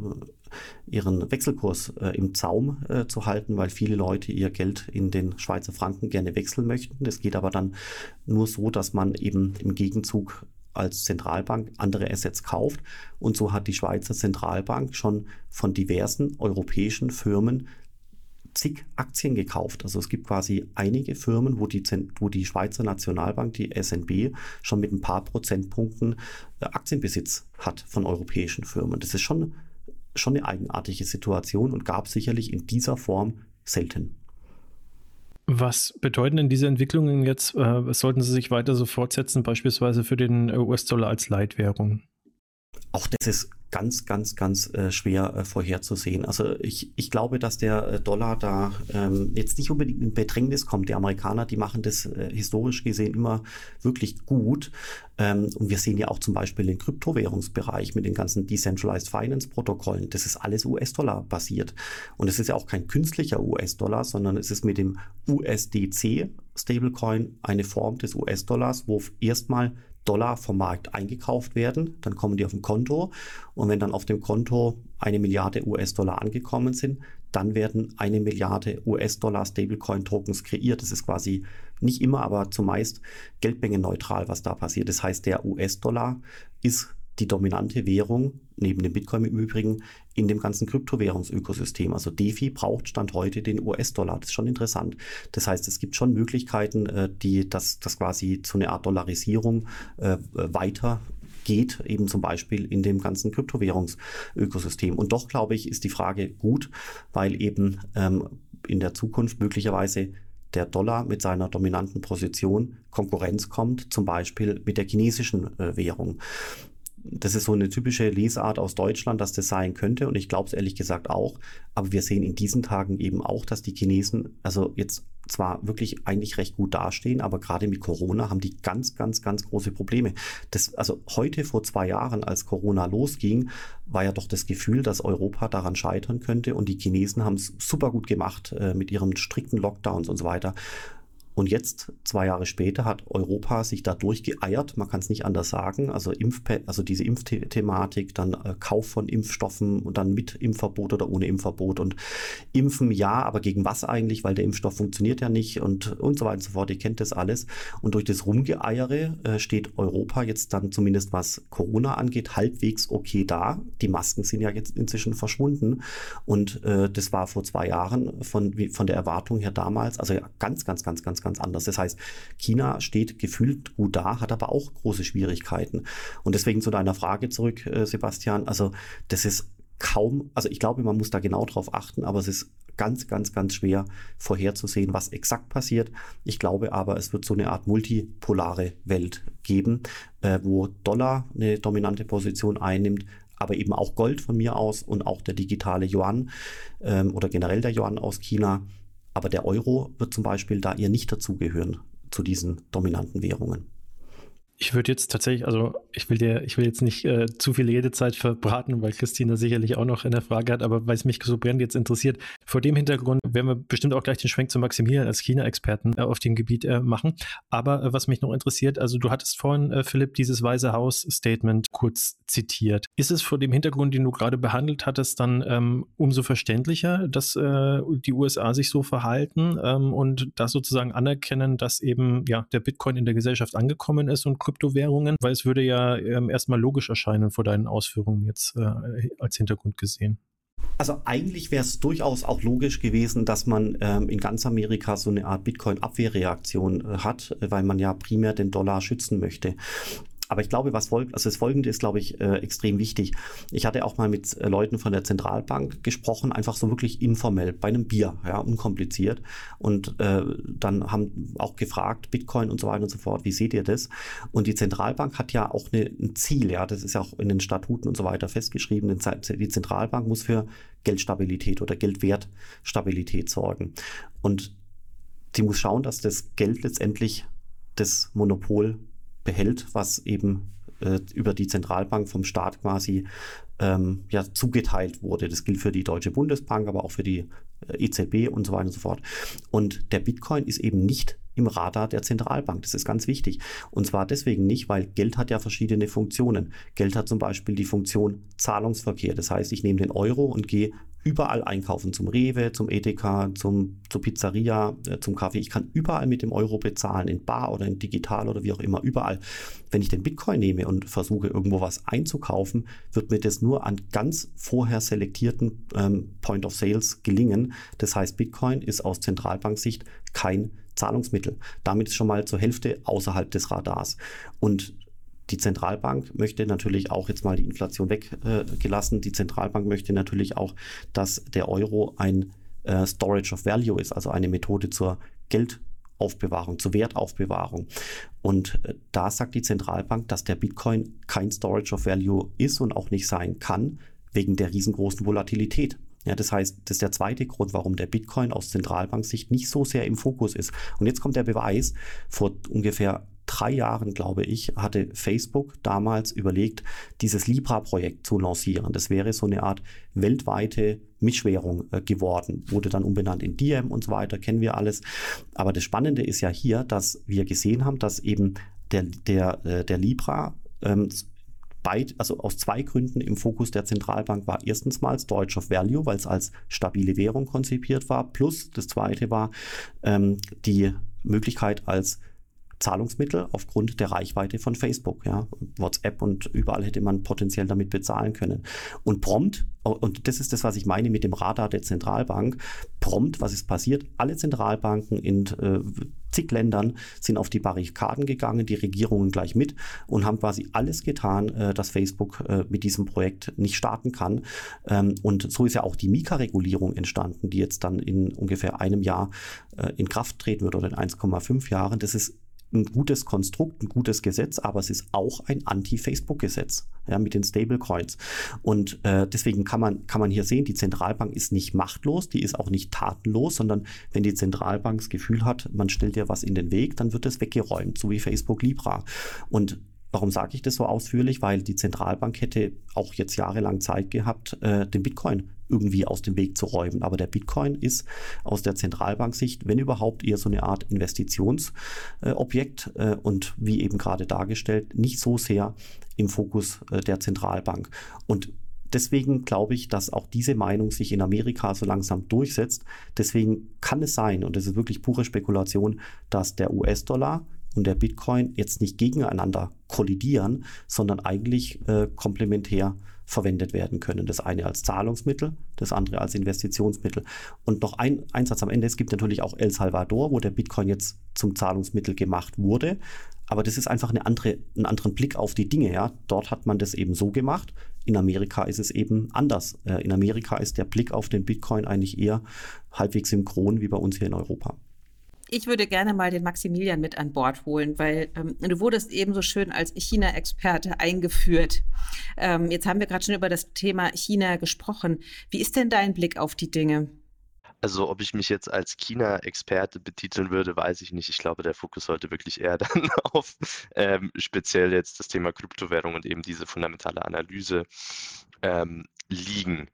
ihren Wechselkurs äh, im Zaum äh, zu halten, weil viele Leute ihr Geld in den Schweizer Franken gerne wechseln möchten. Das geht aber dann nur so, dass man eben im Gegenzug als Zentralbank andere Assets kauft. Und so hat die Schweizer Zentralbank schon von diversen europäischen Firmen zig Aktien gekauft. Also es gibt quasi einige Firmen, wo die, wo die Schweizer Nationalbank, die SNB, schon mit ein paar Prozentpunkten äh, Aktienbesitz hat von europäischen Firmen. Das ist schon, schon eine eigenartige Situation und gab sicherlich in dieser Form selten. Was bedeuten denn diese Entwicklungen jetzt? Äh, sollten sie sich weiter so fortsetzen, beispielsweise für den US-Dollar als Leitwährung? Auch das ist ganz, ganz, ganz äh, schwer äh, vorherzusehen. Also ich, ich glaube, dass der äh, Dollar da ähm, jetzt nicht unbedingt in Bedrängnis kommt. Die Amerikaner, die machen das äh, historisch gesehen immer wirklich gut. Ähm, und wir sehen ja auch zum Beispiel den Kryptowährungsbereich mit den ganzen Decentralized Finance Protokollen. Das ist alles US-Dollar basiert. Und es ist ja auch kein künstlicher US-Dollar, sondern es ist mit dem USDC Stablecoin eine Form des US-Dollars, wo erstmal Dollar vom Markt eingekauft werden, dann kommen die auf ein Konto und wenn dann auf dem Konto eine Milliarde US-Dollar angekommen sind, dann werden eine Milliarde US-Dollar Stablecoin-Tokens kreiert. Das ist quasi nicht immer, aber zumeist geldmengenneutral, was da passiert. Das heißt, der US-Dollar ist die dominante Währung, neben dem Bitcoin im Übrigen, in dem ganzen Kryptowährungsökosystem. Also DeFi braucht Stand heute den US-Dollar. Das ist schon interessant. Das heißt, es gibt schon Möglichkeiten, äh, die das, das quasi zu einer Art Dollarisierung äh, weiter geht, eben zum Beispiel in dem ganzen Kryptowährungsökosystem. Und doch, glaube ich, ist die Frage gut, weil eben ähm, in der Zukunft möglicherweise der Dollar mit seiner dominanten Position Konkurrenz kommt, zum Beispiel mit der chinesischen äh, Währung das ist so eine typische Lesart aus Deutschland, dass das sein könnte. Und ich glaube es ehrlich gesagt auch. Aber wir sehen in diesen Tagen eben auch, dass die Chinesen also jetzt zwar wirklich eigentlich recht gut dastehen, aber gerade mit Corona haben die ganz, ganz, ganz große Probleme. Das, also heute vor zwei Jahren, als Corona losging, war ja doch das Gefühl, dass Europa daran scheitern könnte. Und die Chinesen haben es super gut gemacht äh, mit ihren strikten Lockdowns und so weiter. Und jetzt, zwei Jahre später, hat Europa sich da durchgeeiert, man kann es nicht anders sagen. Also, Impf also diese Impfthematik, dann äh, Kauf von Impfstoffen und dann mit Impfverbot oder ohne Impfverbot. Und Impfen ja, aber gegen was eigentlich? Weil der Impfstoff funktioniert ja nicht und, und so weiter und so fort. Ihr kennt das alles. Und durch das Rumgeeiere äh, steht Europa jetzt dann zumindest was Corona angeht, halbwegs okay da. Die Masken sind ja jetzt inzwischen verschwunden. Und äh, das war vor zwei Jahren von, von der Erwartung her damals, also ganz, ganz, ganz, ganz, ganz ganz anders. Das heißt, China steht gefühlt gut da, hat aber auch große Schwierigkeiten. Und deswegen zu deiner Frage zurück, äh, Sebastian. Also das ist kaum, also ich glaube, man muss da genau drauf achten, aber es ist ganz, ganz, ganz schwer vorherzusehen, was exakt passiert. Ich glaube aber, es wird so eine Art multipolare Welt geben, äh, wo Dollar eine dominante Position einnimmt, aber eben auch Gold von mir aus und auch der digitale Yuan ähm, oder generell der Yuan aus China aber der Euro wird zum Beispiel da eher nicht dazugehören zu diesen dominanten Währungen. Ich würde jetzt tatsächlich, also ich will dir, ich will jetzt nicht äh, zu viel Redezeit verbraten, weil Christina sicherlich auch noch eine Frage hat, aber weil es mich so brennend jetzt interessiert, vor dem Hintergrund werden wir bestimmt auch gleich den Schwenk zu Maximilian als China-Experten äh, auf dem Gebiet äh, machen. Aber äh, was mich noch interessiert, also du hattest vorhin, äh, Philipp, dieses Weiße Haus-Statement kurz zitiert. Ist es vor dem Hintergrund, den du gerade behandelt hattest, dann ähm, umso verständlicher, dass äh, die USA sich so verhalten ähm, und das sozusagen anerkennen, dass eben ja der Bitcoin in der Gesellschaft angekommen ist und Kryptowährungen, weil es würde ja ähm, erstmal logisch erscheinen vor deinen Ausführungen jetzt äh, als Hintergrund gesehen. Also eigentlich wäre es durchaus auch logisch gewesen, dass man ähm, in ganz Amerika so eine Art Bitcoin-Abwehrreaktion äh, hat, weil man ja primär den Dollar schützen möchte. Aber ich glaube, was folgt, also das Folgende ist, glaube ich, äh, extrem wichtig. Ich hatte auch mal mit äh, Leuten von der Zentralbank gesprochen, einfach so wirklich informell, bei einem Bier, ja, unkompliziert. Und äh, dann haben auch gefragt, Bitcoin und so weiter und so fort, wie seht ihr das? Und die Zentralbank hat ja auch eine, ein Ziel, ja, das ist ja auch in den Statuten und so weiter festgeschrieben. Die Zentralbank muss für Geldstabilität oder Geldwertstabilität sorgen. Und sie muss schauen, dass das Geld letztendlich das Monopol behält, was eben äh, über die Zentralbank vom Staat quasi ähm, ja, zugeteilt wurde. Das gilt für die Deutsche Bundesbank, aber auch für die äh, EZB und so weiter und so fort. Und der Bitcoin ist eben nicht im Radar der Zentralbank. Das ist ganz wichtig. Und zwar deswegen nicht, weil Geld hat ja verschiedene Funktionen. Geld hat zum Beispiel die Funktion Zahlungsverkehr. Das heißt, ich nehme den Euro und gehe überall einkaufen, zum Rewe, zum Edeka, zum, zur Pizzeria, äh, zum Kaffee. Ich kann überall mit dem Euro bezahlen, in Bar oder in Digital oder wie auch immer, überall. Wenn ich den Bitcoin nehme und versuche, irgendwo was einzukaufen, wird mir das nur an ganz vorher selektierten ähm, Point of Sales gelingen. Das heißt, Bitcoin ist aus Zentralbanksicht kein Zahlungsmittel. Damit ist schon mal zur Hälfte außerhalb des Radars. Und die Zentralbank möchte natürlich auch jetzt mal die Inflation weggelassen. Die Zentralbank möchte natürlich auch, dass der Euro ein äh, Storage of Value ist, also eine Methode zur Geldaufbewahrung, zur Wertaufbewahrung. Und äh, da sagt die Zentralbank, dass der Bitcoin kein Storage of Value ist und auch nicht sein kann, wegen der riesengroßen Volatilität. Ja, das heißt, das ist der zweite Grund, warum der Bitcoin aus Zentralbanksicht nicht so sehr im Fokus ist. Und jetzt kommt der Beweis. Vor ungefähr drei Jahren, glaube ich, hatte Facebook damals überlegt, dieses Libra-Projekt zu lancieren. Das wäre so eine Art weltweite Mischwährung äh, geworden, wurde dann umbenannt in Diem und so weiter, kennen wir alles. Aber das Spannende ist ja hier, dass wir gesehen haben, dass eben der, der, äh, der Libra ähm, beid, also aus zwei Gründen im Fokus der Zentralbank war. Erstens mal Storage of Value, weil es als stabile Währung konzipiert war. Plus das zweite war ähm, die Möglichkeit als Zahlungsmittel aufgrund der Reichweite von Facebook. Ja. WhatsApp und überall hätte man potenziell damit bezahlen können. Und prompt, und das ist das, was ich meine mit dem Radar der Zentralbank, prompt, was ist passiert? Alle Zentralbanken in äh, zig Ländern sind auf die Barrikaden gegangen, die Regierungen gleich mit und haben quasi alles getan, äh, dass Facebook äh, mit diesem Projekt nicht starten kann. Ähm, und so ist ja auch die Mika-Regulierung entstanden, die jetzt dann in ungefähr einem Jahr äh, in Kraft treten wird oder in 1,5 Jahren. Das ist ein gutes Konstrukt, ein gutes Gesetz, aber es ist auch ein Anti-Facebook-Gesetz ja, mit den Stablecoins. Und äh, deswegen kann man, kann man hier sehen, die Zentralbank ist nicht machtlos, die ist auch nicht tatenlos, sondern wenn die Zentralbank das Gefühl hat, man stellt dir was in den Weg, dann wird es weggeräumt, so wie Facebook Libra. Und Warum sage ich das so ausführlich? Weil die Zentralbank hätte auch jetzt jahrelang Zeit gehabt, äh, den Bitcoin irgendwie aus dem Weg zu räumen. Aber der Bitcoin ist aus der Zentralbanksicht, wenn überhaupt, eher so eine Art Investitionsobjekt äh, und wie eben gerade dargestellt, nicht so sehr im Fokus äh, der Zentralbank. Und deswegen glaube ich, dass auch diese Meinung sich in Amerika so langsam durchsetzt. Deswegen kann es sein, und das ist wirklich pure Spekulation, dass der US-Dollar und der Bitcoin jetzt nicht gegeneinander kollidieren, sondern eigentlich äh, komplementär verwendet werden können. Das eine als Zahlungsmittel, das andere als Investitionsmittel. Und noch ein Einsatz am Ende, es gibt natürlich auch El Salvador, wo der Bitcoin jetzt zum Zahlungsmittel gemacht wurde. Aber das ist einfach eine andere, einen anderen Blick auf die Dinge. Ja? Dort hat man das eben so gemacht. In Amerika ist es eben anders. Äh, in Amerika ist der Blick auf den Bitcoin eigentlich eher halbwegs synchron wie bei uns hier in Europa ich würde gerne mal den Maximilian mit an Bord holen, weil ähm, du wurdest eben so schön als China-Experte eingeführt. Ähm, jetzt haben wir gerade schon über das Thema China gesprochen. Wie ist denn dein Blick auf die Dinge? Also ob ich mich jetzt als China-Experte betiteln würde, weiß ich nicht. Ich glaube, der Fokus sollte wirklich eher dann auf ähm, speziell jetzt das Thema Kryptowährung und eben diese fundamentale Analyse ähm, liegen.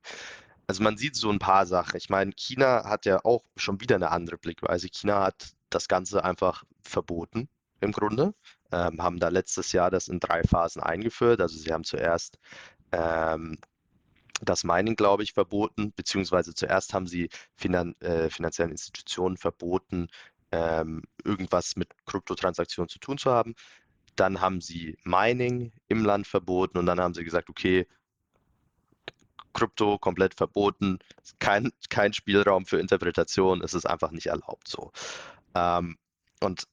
Also man sieht so ein paar Sachen. Ich meine, China hat ja auch schon wieder eine andere Blickweise. China hat das Ganze einfach verboten im Grunde, ähm, haben da letztes Jahr das in drei Phasen eingeführt. Also sie haben zuerst ähm, das Mining, glaube ich, verboten, beziehungsweise zuerst haben sie finan äh, finanziellen Institutionen verboten, ähm, irgendwas mit Kryptotransaktionen zu tun zu haben. Dann haben sie Mining im Land verboten und dann haben sie gesagt, okay, Krypto komplett verboten, kein, kein Spielraum für Interpretation, es ist einfach nicht erlaubt so. Ähm, und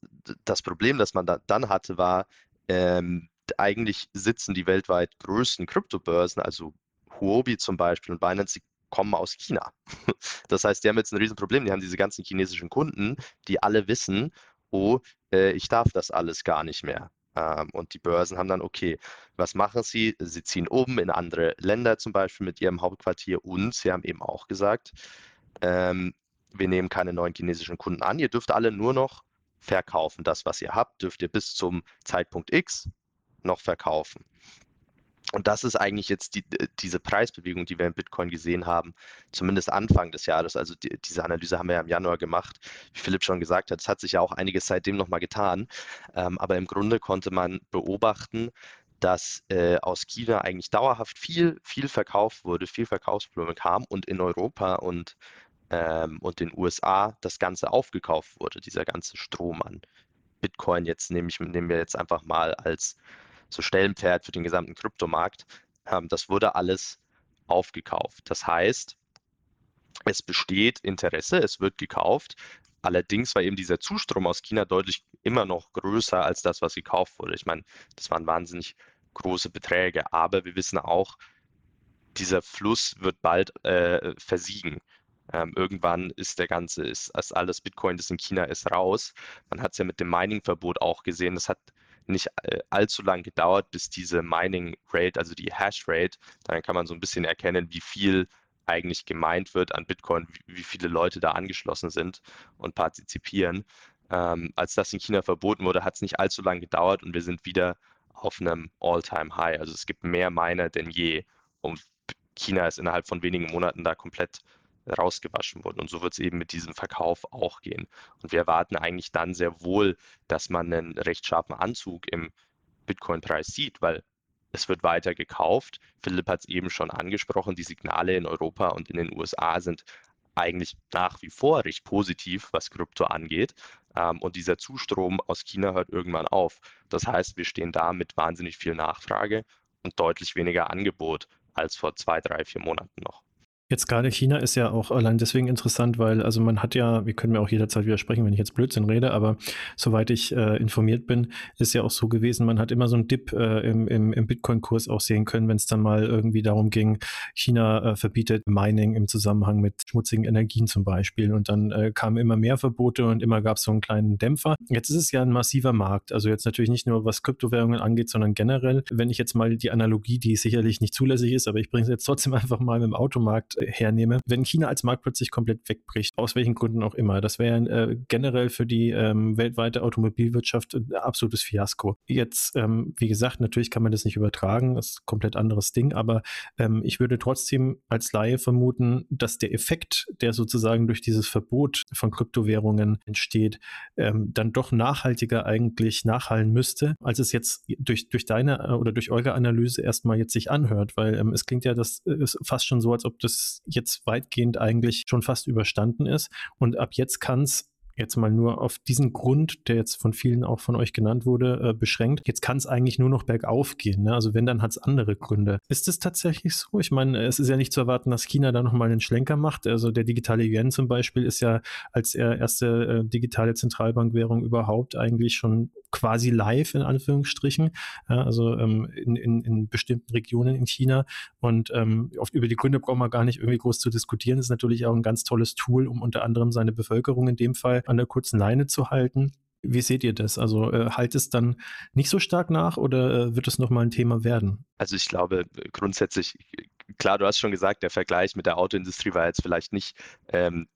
das Problem, das man da, dann hatte, war, ähm, eigentlich sitzen die weltweit größten Kryptobörsen, also Huobi zum Beispiel und Binance, die kommen aus China. Das heißt, die haben jetzt ein Riesenproblem. Die haben diese ganzen chinesischen Kunden, die alle wissen, oh, äh, ich darf das alles gar nicht mehr. Ähm, und die Börsen haben dann, okay, was machen sie? Sie ziehen oben in andere Länder zum Beispiel mit ihrem Hauptquartier und sie haben eben auch gesagt, ähm, wir nehmen keine neuen chinesischen Kunden an. Ihr dürft alle nur noch verkaufen. Das, was ihr habt, dürft ihr bis zum Zeitpunkt X noch verkaufen. Und das ist eigentlich jetzt die, äh, diese Preisbewegung, die wir in Bitcoin gesehen haben, zumindest Anfang des Jahres. Also die, diese Analyse haben wir ja im Januar gemacht. Wie Philipp schon gesagt hat, es hat sich ja auch einiges seitdem nochmal getan. Ähm, aber im Grunde konnte man beobachten, dass äh, aus China eigentlich dauerhaft viel, viel verkauft wurde, viel Verkaufsvolumen kam und in Europa und, ähm, und den USA das Ganze aufgekauft wurde, dieser ganze Strom an Bitcoin. Jetzt nehme ich, nehmen wir jetzt einfach mal als so Stellenpferd für den gesamten Kryptomarkt. Ähm, das wurde alles aufgekauft. Das heißt, es besteht Interesse, es wird gekauft. Allerdings war eben dieser Zustrom aus China deutlich immer noch größer als das, was gekauft wurde. Ich meine, das waren wahnsinnig große Beträge, aber wir wissen auch, dieser Fluss wird bald äh, versiegen. Ähm, irgendwann ist der ganze, ist, ist alles Bitcoin, das in China ist, raus. Man hat es ja mit dem Mining-Verbot auch gesehen. Das hat nicht äh, allzu lang gedauert, bis diese Mining Rate, also die Hash Rate, dann kann man so ein bisschen erkennen, wie viel eigentlich gemeint wird an Bitcoin, wie, viele Leute da angeschlossen sind und partizipieren. Ähm, als das in China verboten wurde, hat es nicht allzu lang gedauert und wir sind wieder auf einem All-Time-High. Also es gibt mehr Miner denn je und China ist innerhalb von wenigen Monaten da komplett rausgewaschen wurden. Und so wird es eben mit diesem Verkauf auch gehen. Und wir erwarten eigentlich dann sehr wohl, dass man einen recht scharfen Anzug im Bitcoin-Preis sieht, weil es wird weiter gekauft. Philipp hat es eben schon angesprochen, die Signale in Europa und in den USA sind eigentlich nach wie vor recht positiv, was Krypto angeht. Ähm, und dieser Zustrom aus China hört irgendwann auf. Das heißt, wir stehen da mit wahnsinnig viel Nachfrage und deutlich weniger Angebot als vor zwei, drei, vier Monaten noch. Jetzt gerade China ist ja auch allein deswegen interessant, weil also man hat ja, wir können mir auch jederzeit widersprechen, wenn ich jetzt Blödsinn rede, aber soweit ich äh, informiert bin, ist ja auch so gewesen, man hat immer so einen Dip äh, im, im, im Bitcoin-Kurs auch sehen können, wenn es dann mal irgendwie darum ging, China äh, verbietet Mining im Zusammenhang mit schmutzigen Energien zum Beispiel und dann äh, kamen immer mehr Verbote und immer gab es so einen kleinen Dämpfer. Jetzt ist es ja ein massiver Markt, also jetzt natürlich nicht nur was Kryptowährungen angeht, sondern generell, wenn ich jetzt mal die Analogie, die sicherlich nicht zulässig ist, aber ich bringe es jetzt trotzdem einfach mal mit dem Automarkt hernehme, wenn China als Markt plötzlich komplett wegbricht, aus welchen Gründen auch immer, das wäre äh, generell für die ähm, weltweite Automobilwirtschaft ein absolutes Fiasko. Jetzt, ähm, wie gesagt, natürlich kann man das nicht übertragen, das ist ein komplett anderes Ding, aber ähm, ich würde trotzdem als Laie vermuten, dass der Effekt, der sozusagen durch dieses Verbot von Kryptowährungen entsteht, ähm, dann doch nachhaltiger eigentlich nachhallen müsste, als es jetzt durch, durch deine äh, oder durch eure Analyse erstmal jetzt sich anhört, weil ähm, es klingt ja das äh, ist fast schon so, als ob das jetzt weitgehend eigentlich schon fast überstanden ist. Und ab jetzt kann es jetzt mal nur auf diesen Grund, der jetzt von vielen auch von euch genannt wurde, äh, beschränkt. Jetzt kann es eigentlich nur noch bergauf gehen. Ne? Also wenn, dann hat es andere Gründe. Ist es tatsächlich so? Ich meine, es ist ja nicht zu erwarten, dass China da nochmal einen Schlenker macht. Also der digitale Yuan zum Beispiel ist ja als erste äh, digitale Zentralbankwährung überhaupt eigentlich schon quasi live in Anführungsstrichen, ja, also ähm, in, in, in bestimmten Regionen in China. Und ähm, oft über die Gründe braucht man gar nicht irgendwie groß zu diskutieren. Das ist natürlich auch ein ganz tolles Tool, um unter anderem seine Bevölkerung in dem Fall an der kurzen Leine zu halten. Wie seht ihr das? Also äh, halt es dann nicht so stark nach oder äh, wird es nochmal ein Thema werden? Also ich glaube grundsätzlich, klar, du hast schon gesagt, der Vergleich mit der Autoindustrie war jetzt vielleicht nicht ähm,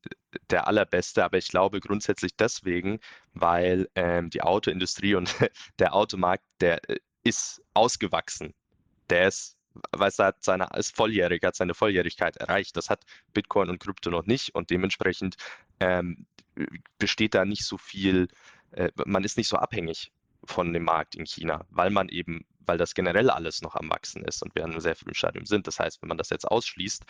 der allerbeste, aber ich glaube grundsätzlich deswegen, weil ähm, die Autoindustrie und der Automarkt, der äh, ist ausgewachsen. Der ist, weiß er, seine, ist volljährig, hat seine Volljährigkeit erreicht. Das hat Bitcoin und Krypto noch nicht und dementsprechend ähm, besteht da nicht so viel äh, man ist nicht so abhängig von dem Markt in China, weil man eben, weil das generell alles noch am Wachsen ist und wir in einem sehr frühen Stadium sind. Das heißt, wenn man das jetzt ausschließt,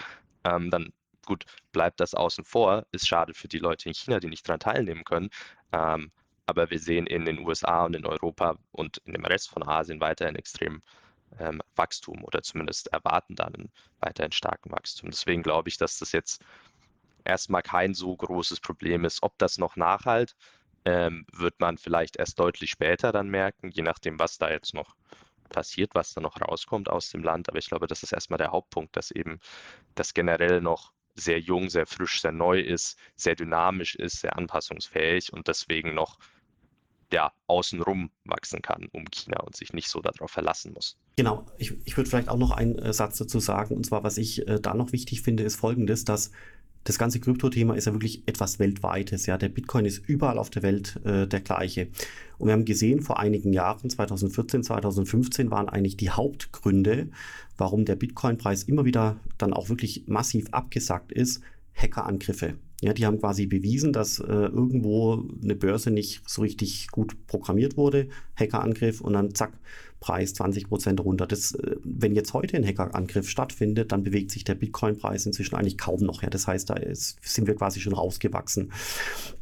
ähm, dann gut, bleibt das außen vor, ist schade für die Leute in China, die nicht daran teilnehmen können. Ähm, aber wir sehen in den USA und in Europa und in dem Rest von Asien weiterhin extrem ähm, Wachstum oder zumindest erwarten dann einen weiterhin starken Wachstum. Deswegen glaube ich, dass das jetzt erstmal kein so großes Problem ist. Ob das noch nachhalt, ähm, wird man vielleicht erst deutlich später dann merken, je nachdem, was da jetzt noch passiert, was da noch rauskommt aus dem Land. Aber ich glaube, das ist erstmal der Hauptpunkt, dass eben das generell noch sehr jung, sehr frisch, sehr neu ist, sehr dynamisch ist, sehr anpassungsfähig und deswegen noch ja, außenrum wachsen kann um China und sich nicht so darauf verlassen muss. Genau, ich, ich würde vielleicht auch noch einen äh, Satz dazu sagen, und zwar, was ich äh, da noch wichtig finde, ist folgendes, dass das ganze Krypto-Thema ist ja wirklich etwas Weltweites. Ja, der Bitcoin ist überall auf der Welt äh, der gleiche. Und wir haben gesehen, vor einigen Jahren, 2014, 2015, waren eigentlich die Hauptgründe, warum der Bitcoin-Preis immer wieder dann auch wirklich massiv abgesackt ist, Hackerangriffe. Ja, die haben quasi bewiesen, dass äh, irgendwo eine Börse nicht so richtig gut programmiert wurde, Hackerangriff und dann zack, Preis 20 Prozent runter. Das, äh, wenn jetzt heute ein Hackerangriff stattfindet, dann bewegt sich der Bitcoin-Preis inzwischen eigentlich kaum noch. Ja, das heißt, da ist, sind wir quasi schon rausgewachsen.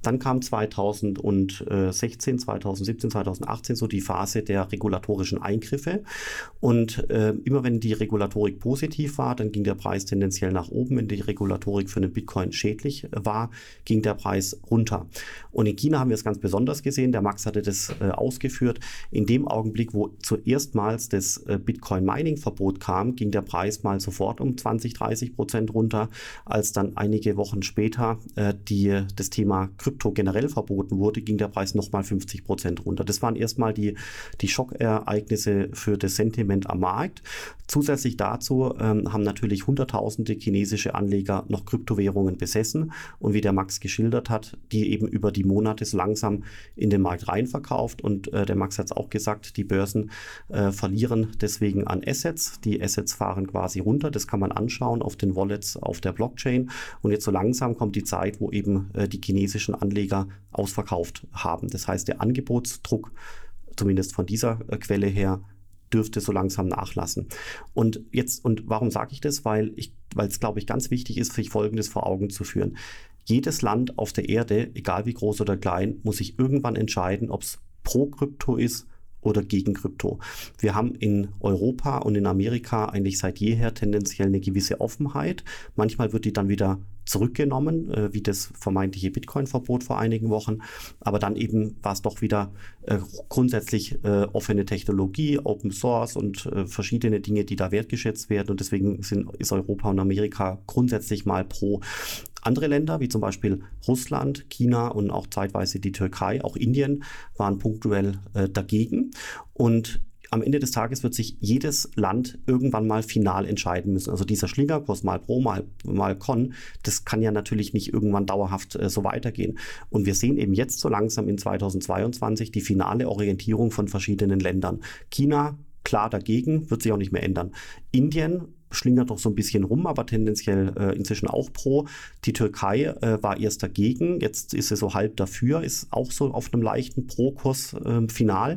Dann kam 2016, 2017, 2018 so die Phase der regulatorischen Eingriffe. Und äh, immer wenn die Regulatorik positiv war, dann ging der Preis tendenziell nach oben. Wenn die Regulatorik für den Bitcoin schädlich war, ging der Preis runter. Und in China haben wir es ganz besonders gesehen. Der Max hatte das äh, ausgeführt. In dem Augenblick, wo zur erstmals das äh, Bitcoin-Mining-Verbot kam, ging der Preis mal sofort um 20, 30 Prozent runter. Als dann einige Wochen später äh, die, das Thema Krypto generell verboten wurde, ging der Preis nochmal 50 Prozent runter. Das waren erstmal die, die Schockereignisse für das Sentiment am Markt. Zusätzlich dazu ähm, haben natürlich Hunderttausende chinesische Anleger noch Kryptowährungen besessen und wie der Max geschildert hat, die eben über die Monate langsam in den Markt rein verkauft. Und äh, der Max hat es auch gesagt, die Börsen äh, verlieren deswegen an Assets. Die Assets fahren quasi runter. Das kann man anschauen auf den Wallets auf der Blockchain. Und jetzt so langsam kommt die Zeit, wo eben äh, die chinesischen Anleger ausverkauft haben. Das heißt, der Angebotsdruck, zumindest von dieser äh, Quelle her, dürfte so langsam nachlassen. Und jetzt, und warum sage ich das? Weil ich, weil es, glaube ich, ganz wichtig ist, sich Folgendes vor Augen zu führen. Jedes Land auf der Erde, egal wie groß oder klein, muss sich irgendwann entscheiden, ob es pro Krypto ist oder gegen Krypto. Wir haben in Europa und in Amerika eigentlich seit jeher tendenziell eine gewisse Offenheit. Manchmal wird die dann wieder zurückgenommen, äh, wie das vermeintliche Bitcoin-Verbot vor einigen Wochen. Aber dann eben war es doch wieder äh, grundsätzlich äh, offene Technologie, Open Source und verschiedene Dinge, die da wertgeschätzt werden. Und deswegen sind, ist Europa und Amerika grundsätzlich mal pro. Andere Länder, wie zum Beispiel Russland, China und auch zeitweise die Türkei, auch Indien, waren punktuell äh, dagegen. Und am Ende des Tages wird sich jedes Land irgendwann mal final entscheiden müssen. Also dieser Schlingerkurs mal pro, mal, mal con, das kann ja natürlich nicht irgendwann dauerhaft äh, so weitergehen. Und wir sehen eben jetzt so langsam in 2022 die finale Orientierung von verschiedenen Ländern. China klar dagegen, wird sich auch nicht mehr ändern. Indien schlingert doch so ein bisschen rum, aber tendenziell äh, inzwischen auch pro. Die Türkei äh, war erst dagegen, jetzt ist sie so halb dafür, ist auch so auf einem leichten Pro-Kurs äh, final.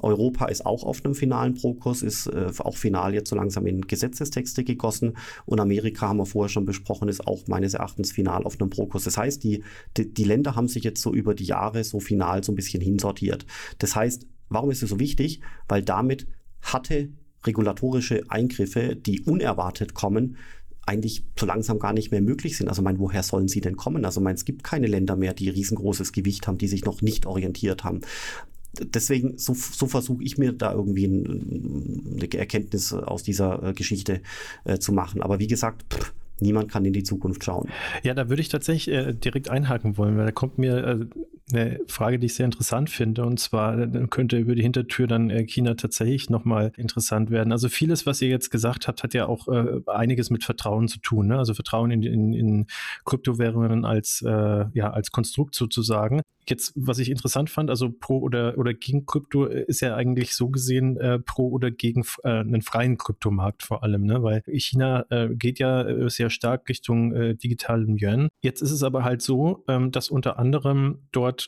Europa ist auch auf einem finalen Pro-Kurs, ist äh, auch final jetzt so langsam in Gesetzestexte gegossen und Amerika haben wir vorher schon besprochen, ist auch meines Erachtens final auf einem Pro-Kurs. Das heißt, die, die, die Länder haben sich jetzt so über die Jahre so final so ein bisschen hinsortiert. Das heißt, warum ist es so wichtig? Weil damit hatte regulatorische Eingriffe, die unerwartet kommen, eigentlich so langsam gar nicht mehr möglich sind. Also mein, woher sollen sie denn kommen? Also mein, es gibt keine Länder mehr, die riesengroßes Gewicht haben, die sich noch nicht orientiert haben. Deswegen, so, so versuche ich mir da irgendwie ein, eine Erkenntnis aus dieser äh, Geschichte äh, zu machen. Aber wie gesagt, pff, niemand kann in die Zukunft schauen. Ja, da würde ich tatsächlich äh, direkt einhaken wollen, weil da kommt mir äh, eine Frage, die ich sehr interessant finde. Und zwar äh, könnte über die Hintertür dann äh, China tatsächlich nochmal interessant werden. Also vieles, was ihr jetzt gesagt habt, hat ja auch äh, einiges mit Vertrauen zu tun. Ne? Also Vertrauen in, in, in Kryptowährungen als, äh, ja, als Konstrukt sozusagen. Jetzt, was ich interessant fand, also pro oder, oder gegen Krypto ist ja eigentlich so gesehen äh, pro oder gegen äh, einen freien Kryptomarkt vor allem, ne? weil China äh, geht ja äh, sehr stark Richtung äh, digitalen Yuan. Jetzt ist es aber halt so, ähm, dass unter anderem dort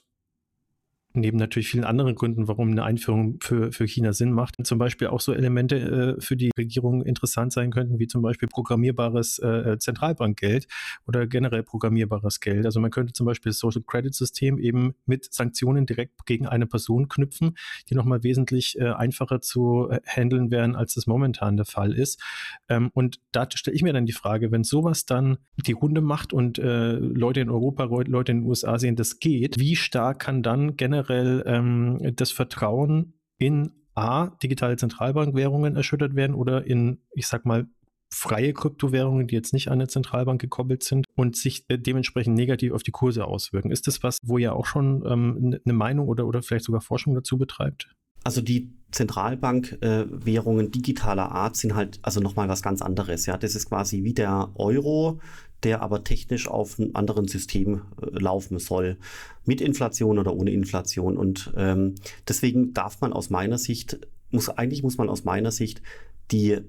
neben natürlich vielen anderen Gründen, warum eine Einführung für, für China Sinn macht, zum Beispiel auch so Elemente äh, für die Regierung interessant sein könnten, wie zum Beispiel programmierbares äh, Zentralbankgeld oder generell programmierbares Geld. Also man könnte zum Beispiel das Social Credit System eben mit Sanktionen direkt gegen eine Person knüpfen, die nochmal wesentlich äh, einfacher zu äh, handeln wären, als das momentan der Fall ist. Ähm, und da stelle ich mir dann die Frage, wenn sowas dann die Runde macht und äh, Leute in Europa, Leute in den USA sehen, das geht, wie stark kann dann generell generell ähm, das Vertrauen in A, digitale Zentralbankwährungen erschüttert werden oder in, ich sag mal, freie Kryptowährungen, die jetzt nicht an eine Zentralbank gekoppelt sind und sich äh, dementsprechend negativ auf die Kurse auswirken. Ist das was, wo ihr auch schon ähm, eine Meinung oder, oder vielleicht sogar Forschung dazu betreibt? Also die Zentralbankwährungen äh, digitaler Art sind halt also nochmal was ganz anderes. Ja, das ist quasi wie der Euro, der aber technisch auf einem anderen System äh, laufen soll, mit Inflation oder ohne Inflation. Und ähm, deswegen darf man aus meiner Sicht, muss eigentlich muss man aus meiner Sicht die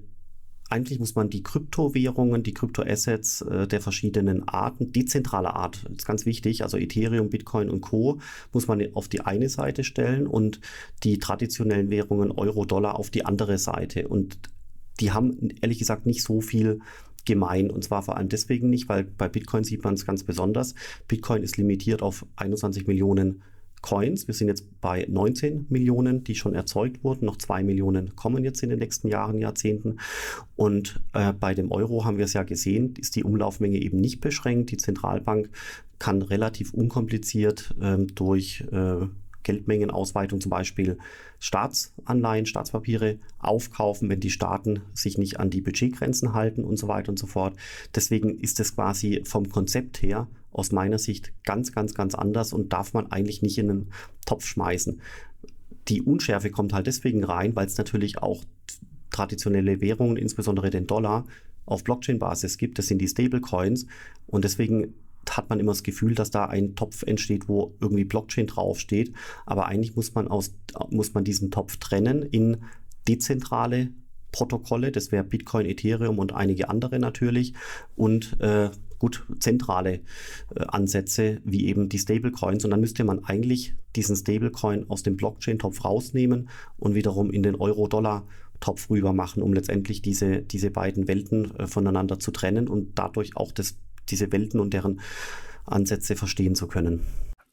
eigentlich muss man die Kryptowährungen, die Kryptoassets äh, der verschiedenen Arten, dezentrale Art, ist ganz wichtig, also Ethereum, Bitcoin und Co., muss man auf die eine Seite stellen und die traditionellen Währungen Euro, Dollar auf die andere Seite. Und die haben ehrlich gesagt nicht so viel gemein. Und zwar vor allem deswegen nicht, weil bei Bitcoin sieht man es ganz besonders. Bitcoin ist limitiert auf 21 Millionen Coins. Wir sind jetzt bei 19 Millionen, die schon erzeugt wurden. Noch zwei Millionen kommen jetzt in den nächsten Jahren, Jahrzehnten. Und äh, bei dem Euro haben wir es ja gesehen, ist die Umlaufmenge eben nicht beschränkt. Die Zentralbank kann relativ unkompliziert ähm, durch äh, Geldmengenausweitung zum Beispiel Staatsanleihen, Staatspapiere aufkaufen, wenn die Staaten sich nicht an die Budgetgrenzen halten und so weiter und so fort. Deswegen ist es quasi vom Konzept her aus meiner Sicht ganz, ganz, ganz anders und darf man eigentlich nicht in einen Topf schmeißen. Die Unschärfe kommt halt deswegen rein, weil es natürlich auch traditionelle Währungen, insbesondere den Dollar, auf Blockchain-Basis gibt. Das sind die Stablecoins. Und deswegen hat man immer das Gefühl, dass da ein Topf entsteht, wo irgendwie Blockchain draufsteht. Aber eigentlich muss man, aus, muss man diesen Topf trennen in dezentrale Protokolle. Das wäre Bitcoin, Ethereum und einige andere natürlich. Und äh, gut zentrale äh, Ansätze wie eben die Stablecoins. Und dann müsste man eigentlich diesen Stablecoin aus dem Blockchain-Topf rausnehmen und wiederum in den Euro-Dollar-Topf rüber machen, um letztendlich diese, diese beiden Welten äh, voneinander zu trennen und dadurch auch das diese Welten und deren Ansätze verstehen zu können.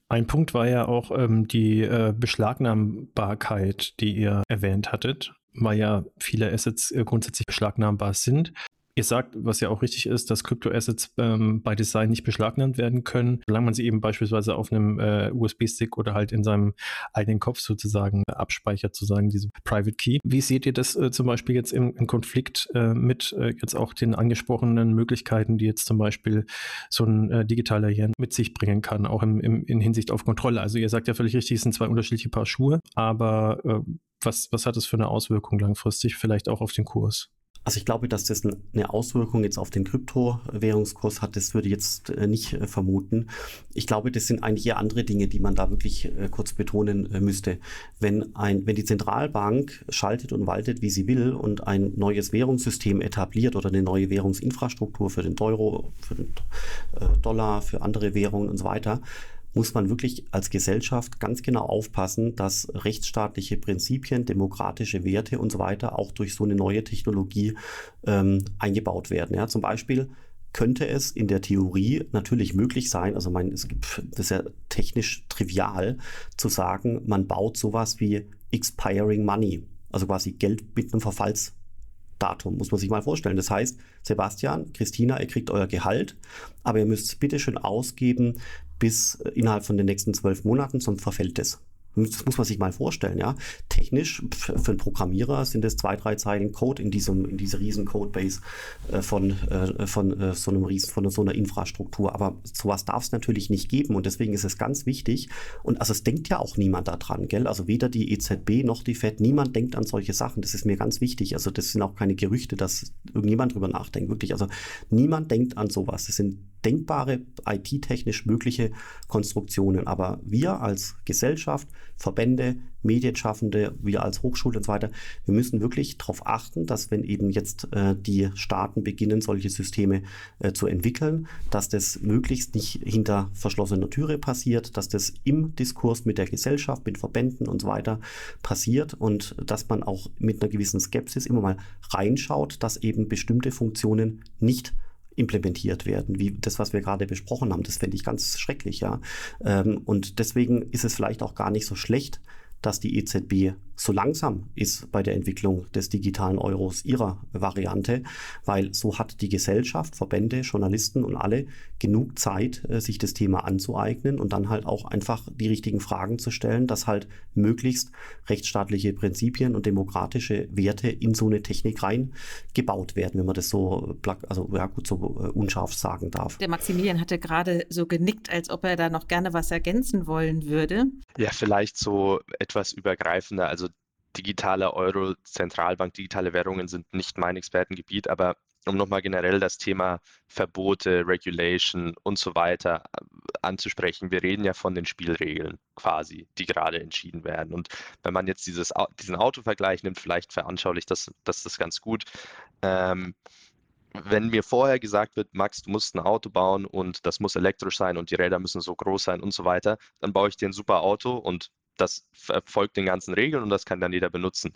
Ein Punkt war ja auch ähm, die äh, Beschlagnahmbarkeit, die ihr erwähnt hattet, weil ja viele Assets äh, grundsätzlich beschlagnahmbar sind. Ihr sagt, was ja auch richtig ist, dass Kryptoassets ähm, bei Design nicht beschlagnahmt werden können, solange man sie eben beispielsweise auf einem äh, USB-Stick oder halt in seinem eigenen Kopf sozusagen abspeichert, sozusagen diese Private Key. Wie seht ihr das äh, zum Beispiel jetzt im, im Konflikt äh, mit äh, jetzt auch den angesprochenen Möglichkeiten, die jetzt zum Beispiel so ein äh, digitaler Yen mit sich bringen kann, auch im, im, in Hinsicht auf Kontrolle? Also ihr sagt ja völlig richtig, es sind zwei unterschiedliche Paar Schuhe, aber äh, was, was hat es für eine Auswirkung langfristig, vielleicht auch auf den Kurs? Also ich glaube, dass das eine Auswirkung jetzt auf den Kryptowährungskurs hat, das würde ich jetzt äh, nicht äh, vermuten. Ich glaube, das sind eigentlich eher andere Dinge, die man da wirklich äh, kurz betonen müsste. Wenn, ein, wenn die Zentralbank schaltet und waltet, wie sie will und ein neues Währungssystem etabliert oder eine neue Währungsinfrastruktur für den Euro, für den Dollar, für andere Währungen und so weiter, muss man wirklich als Gesellschaft ganz genau aufpassen, dass rechtsstaatliche Prinzipien, demokratische Werte und so weiter auch durch so eine neue Technologie ähm, eingebaut werden. Ja, zum Beispiel könnte es in der Theorie natürlich möglich sein, also mein, es gibt, das ist ja technisch trivial zu sagen, man baut sowas wie expiring money, also quasi Geld mit einem Verfalls Datum, muss man sich mal vorstellen. Das heißt, Sebastian, Christina, ihr kriegt euer Gehalt, aber ihr müsst es bitte schön ausgeben bis äh, innerhalb von den nächsten zwölf Monaten, sonst verfällt es. Das muss man sich mal vorstellen, ja. Technisch für einen Programmierer sind es zwei, drei Zeilen Code in diesem, in dieser riesen Codebase äh, von, äh, von so einem riesen, von so einer Infrastruktur. Aber sowas darf es natürlich nicht geben und deswegen ist es ganz wichtig. Und also es denkt ja auch niemand daran, gell? Also weder die EZB noch die FED, niemand denkt an solche Sachen. Das ist mir ganz wichtig. Also das sind auch keine Gerüchte, dass irgendjemand drüber nachdenkt. Wirklich. Also niemand denkt an sowas. Das sind denkbare IT-technisch mögliche Konstruktionen. Aber wir als Gesellschaft, Verbände, Medienschaffende, wir als Hochschule und so weiter, wir müssen wirklich darauf achten, dass wenn eben jetzt äh, die Staaten beginnen, solche Systeme äh, zu entwickeln, dass das möglichst nicht hinter verschlossener Türe passiert, dass das im Diskurs mit der Gesellschaft, mit Verbänden und so weiter passiert und dass man auch mit einer gewissen Skepsis immer mal reinschaut, dass eben bestimmte Funktionen nicht implementiert werden, wie das, was wir gerade besprochen haben. Das fände ich ganz schrecklich, ja. Ähm, und deswegen ist es vielleicht auch gar nicht so schlecht, dass die EZB so langsam ist bei der Entwicklung des digitalen Euros ihrer Variante, weil so hat die Gesellschaft, Verbände, Journalisten und alle genug Zeit, äh, sich das Thema anzueignen und dann halt auch einfach die richtigen Fragen zu stellen, dass halt möglichst rechtsstaatliche Prinzipien und demokratische Werte in so eine Technik reingebaut werden, wenn man das so, also ja gut, so äh, unscharf sagen darf. Der Maximilian hatte gerade so genickt, als ob er da noch gerne was ergänzen wollen würde. Ja, vielleicht so etwas übergreifender. Also digitale Euro, Zentralbank, digitale Währungen sind nicht mein Expertengebiet, aber um nochmal generell das Thema Verbote, Regulation und so weiter äh, anzusprechen. Wir reden ja von den Spielregeln quasi, die gerade entschieden werden. Und wenn man jetzt dieses, diesen Autovergleich nimmt, vielleicht veranschaulicht das, das, das ganz gut. Ähm, wenn mir vorher gesagt wird, Max, du musst ein Auto bauen und das muss elektrisch sein und die Räder müssen so groß sein und so weiter, dann baue ich dir ein super Auto und das folgt den ganzen Regeln und das kann dann jeder benutzen.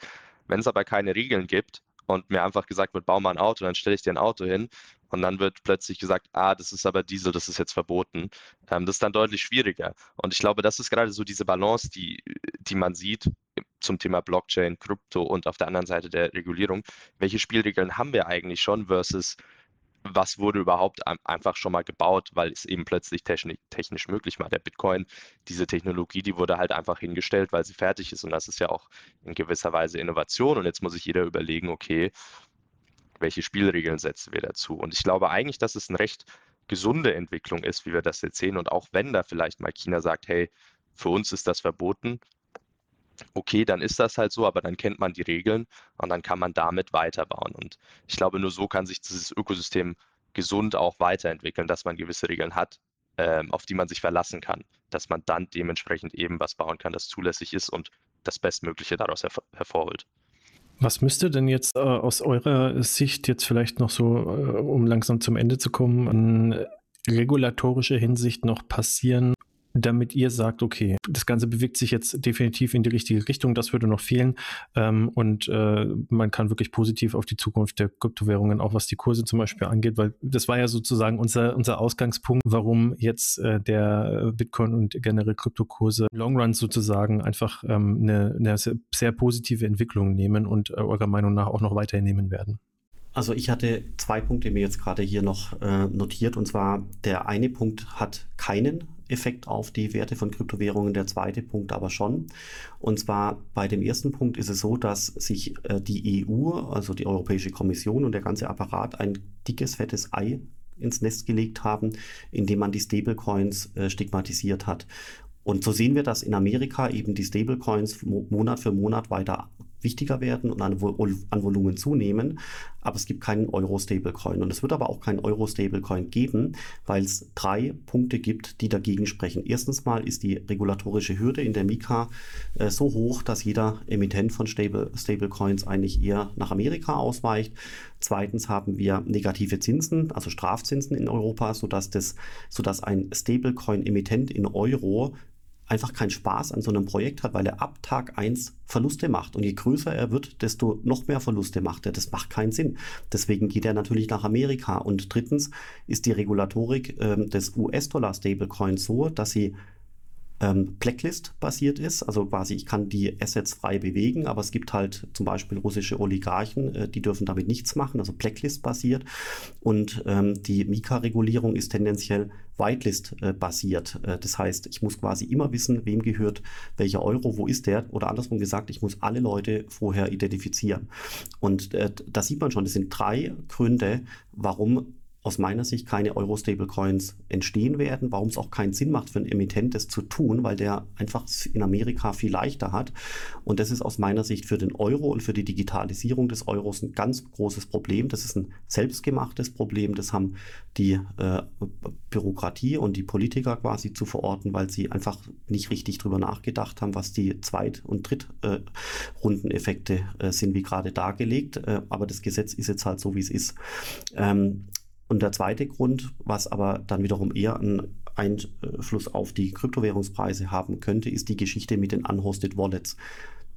Wenn es aber keine Regeln gibt und mir einfach gesagt wird, bau mal ein Auto, dann stelle ich dir ein Auto hin und dann wird plötzlich gesagt, ah, das ist aber Diesel, das ist jetzt verboten. Ähm, das ist dann deutlich schwieriger. Und ich glaube, das ist gerade so diese Balance, die, die man sieht zum Thema Blockchain, Krypto und auf der anderen Seite der Regulierung. Welche Spielregeln haben wir eigentlich schon versus was wurde überhaupt einfach schon mal gebaut, weil es eben plötzlich technisch, technisch möglich war. Der Bitcoin, diese Technologie, die wurde halt einfach hingestellt, weil sie fertig ist. Und das ist ja auch in gewisser Weise Innovation. Und jetzt muss sich jeder überlegen, okay, welche Spielregeln setzen wir dazu? Und ich glaube eigentlich, dass es eine recht gesunde Entwicklung ist, wie wir das jetzt sehen. Und auch wenn da vielleicht mal China sagt, hey, für uns ist das verboten, okay, dann ist das halt so, aber dann kennt man die Regeln und dann kann man damit weiterbauen. Und ich glaube, nur so kann sich dieses Ökosystem gesund auch weiterentwickeln, dass man gewisse Regeln hat, ähm, auf die man sich verlassen kann, dass man dann dementsprechend eben was bauen kann, das zulässig ist und das Bestmögliche daraus hervor hervorholt. Was müsste denn jetzt äh, aus eurer Sicht jetzt vielleicht noch so, äh, um langsam zum Ende zu kommen, in regulatorischer Hinsicht noch passieren, damit ihr sagt, okay, das Ganze bewegt sich jetzt definitiv in die richtige Richtung, das würde noch fehlen ähm, und äh, man kann wirklich positiv auf die Zukunft der Kryptowährungen, auch was die Kurse zum Beispiel angeht, weil das war ja sozusagen unser, unser Ausgangspunkt, warum jetzt äh, der Bitcoin und generell Kryptokurse Long Run sozusagen einfach ähm, eine, eine sehr positive Entwicklung nehmen und äh, eurer Meinung nach auch noch weiterhin nehmen werden. Also ich hatte zwei Punkte mir jetzt gerade hier noch äh, notiert. Und zwar der eine Punkt hat keinen Effekt auf die Werte von Kryptowährungen, der zweite Punkt aber schon. Und zwar bei dem ersten Punkt ist es so, dass sich äh, die EU, also die Europäische Kommission und der ganze Apparat ein dickes, fettes Ei ins Nest gelegt haben, indem man die Stablecoins äh, stigmatisiert hat. Und so sehen wir, dass in Amerika eben die Stablecoins Monat für Monat weiter wichtiger werden und an, an Volumen zunehmen. Aber es gibt keinen Euro-Stablecoin. Und es wird aber auch keinen Euro-Stablecoin geben, weil es drei Punkte gibt, die dagegen sprechen. Erstens mal ist die regulatorische Hürde in der Mika äh, so hoch, dass jeder Emittent von Stable, Stablecoins eigentlich eher nach Amerika ausweicht. Zweitens haben wir negative Zinsen, also Strafzinsen in Europa, sodass, das, sodass ein Stablecoin-Emittent in Euro einfach keinen Spaß an so einem Projekt hat, weil er ab Tag 1 Verluste macht. Und je größer er wird, desto noch mehr Verluste macht er. Das macht keinen Sinn. Deswegen geht er natürlich nach Amerika. Und drittens ist die Regulatorik äh, des US-Dollar-Stablecoins so, dass sie ähm, Blacklist-basiert ist. Also quasi, ich kann die Assets frei bewegen, aber es gibt halt zum Beispiel russische Oligarchen, äh, die dürfen damit nichts machen, also Blacklist-basiert. Und ähm, die Mika-Regulierung ist tendenziell Whitelist-basiert. Äh, das heißt, ich muss quasi immer wissen, wem gehört welcher Euro, wo ist der? Oder andersrum gesagt, ich muss alle Leute vorher identifizieren. Und äh, da sieht man schon, es sind drei Gründe, warum aus meiner Sicht keine Euro-Stablecoins entstehen werden, warum es auch keinen Sinn macht für einen Emittent, das zu tun, weil der einfach in Amerika viel leichter hat. Und das ist aus meiner Sicht für den Euro und für die Digitalisierung des Euros ein ganz großes Problem. Das ist ein selbstgemachtes Problem. Das haben die äh, Bürokratie und die Politiker quasi zu verorten, weil sie einfach nicht richtig drüber nachgedacht haben, was die Zweit- und Drittrundeneffekte äh, äh, sind, wie gerade dargelegt. Äh, aber das Gesetz ist jetzt halt so, wie es ist. Ähm, und der zweite Grund, was aber dann wiederum eher einen Einfluss auf die Kryptowährungspreise haben könnte, ist die Geschichte mit den Unhosted Wallets.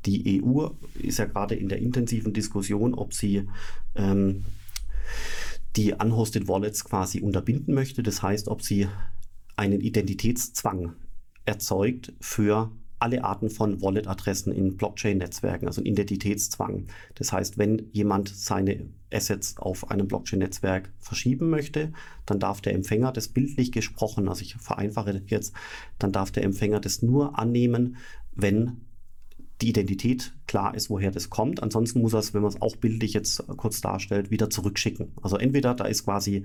Die EU ist ja gerade in der intensiven Diskussion, ob sie ähm, die Unhosted Wallets quasi unterbinden möchte. Das heißt, ob sie einen Identitätszwang erzeugt für alle Arten von Wallet-Adressen in Blockchain-Netzwerken, also ein Identitätszwang. Das heißt, wenn jemand seine Assets auf einem Blockchain-Netzwerk verschieben möchte, dann darf der Empfänger das bildlich gesprochen, also ich vereinfache jetzt, dann darf der Empfänger das nur annehmen, wenn die Identität klar ist, woher das kommt. Ansonsten muss er es, wenn man es auch bildlich jetzt kurz darstellt, wieder zurückschicken. Also entweder da ist quasi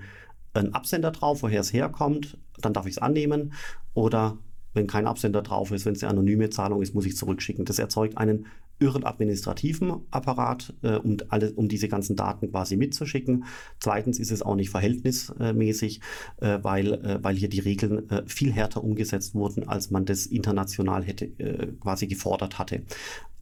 ein Absender drauf, woher es herkommt, dann darf ich es annehmen, oder wenn kein Absender drauf ist, wenn es eine anonyme Zahlung ist, muss ich zurückschicken. Das erzeugt einen irren administrativen Apparat, äh, um, alle, um diese ganzen Daten quasi mitzuschicken. Zweitens ist es auch nicht verhältnismäßig, äh, weil, äh, weil hier die Regeln äh, viel härter umgesetzt wurden, als man das international hätte äh, quasi gefordert hatte.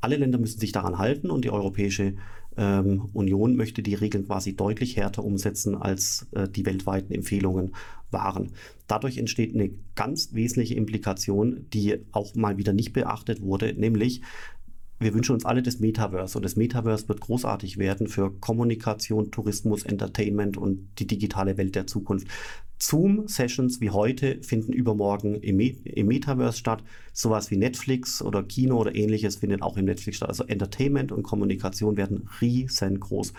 Alle Länder müssen sich daran halten und die Europäische ähm, Union möchte die Regeln quasi deutlich härter umsetzen, als äh, die weltweiten Empfehlungen waren. Dadurch entsteht eine ganz wesentliche Implikation, die auch mal wieder nicht beachtet wurde, nämlich wir wünschen uns alle das Metaverse und das Metaverse wird großartig werden für Kommunikation, Tourismus, Entertainment und die digitale Welt der Zukunft. Zoom-Sessions wie heute finden übermorgen im, im, Metaverse statt. Sowas wie Netflix oder Kino oder ähnliches findet auch im Netflix statt. Also Entertainment und Kommunikation werden riesengroß.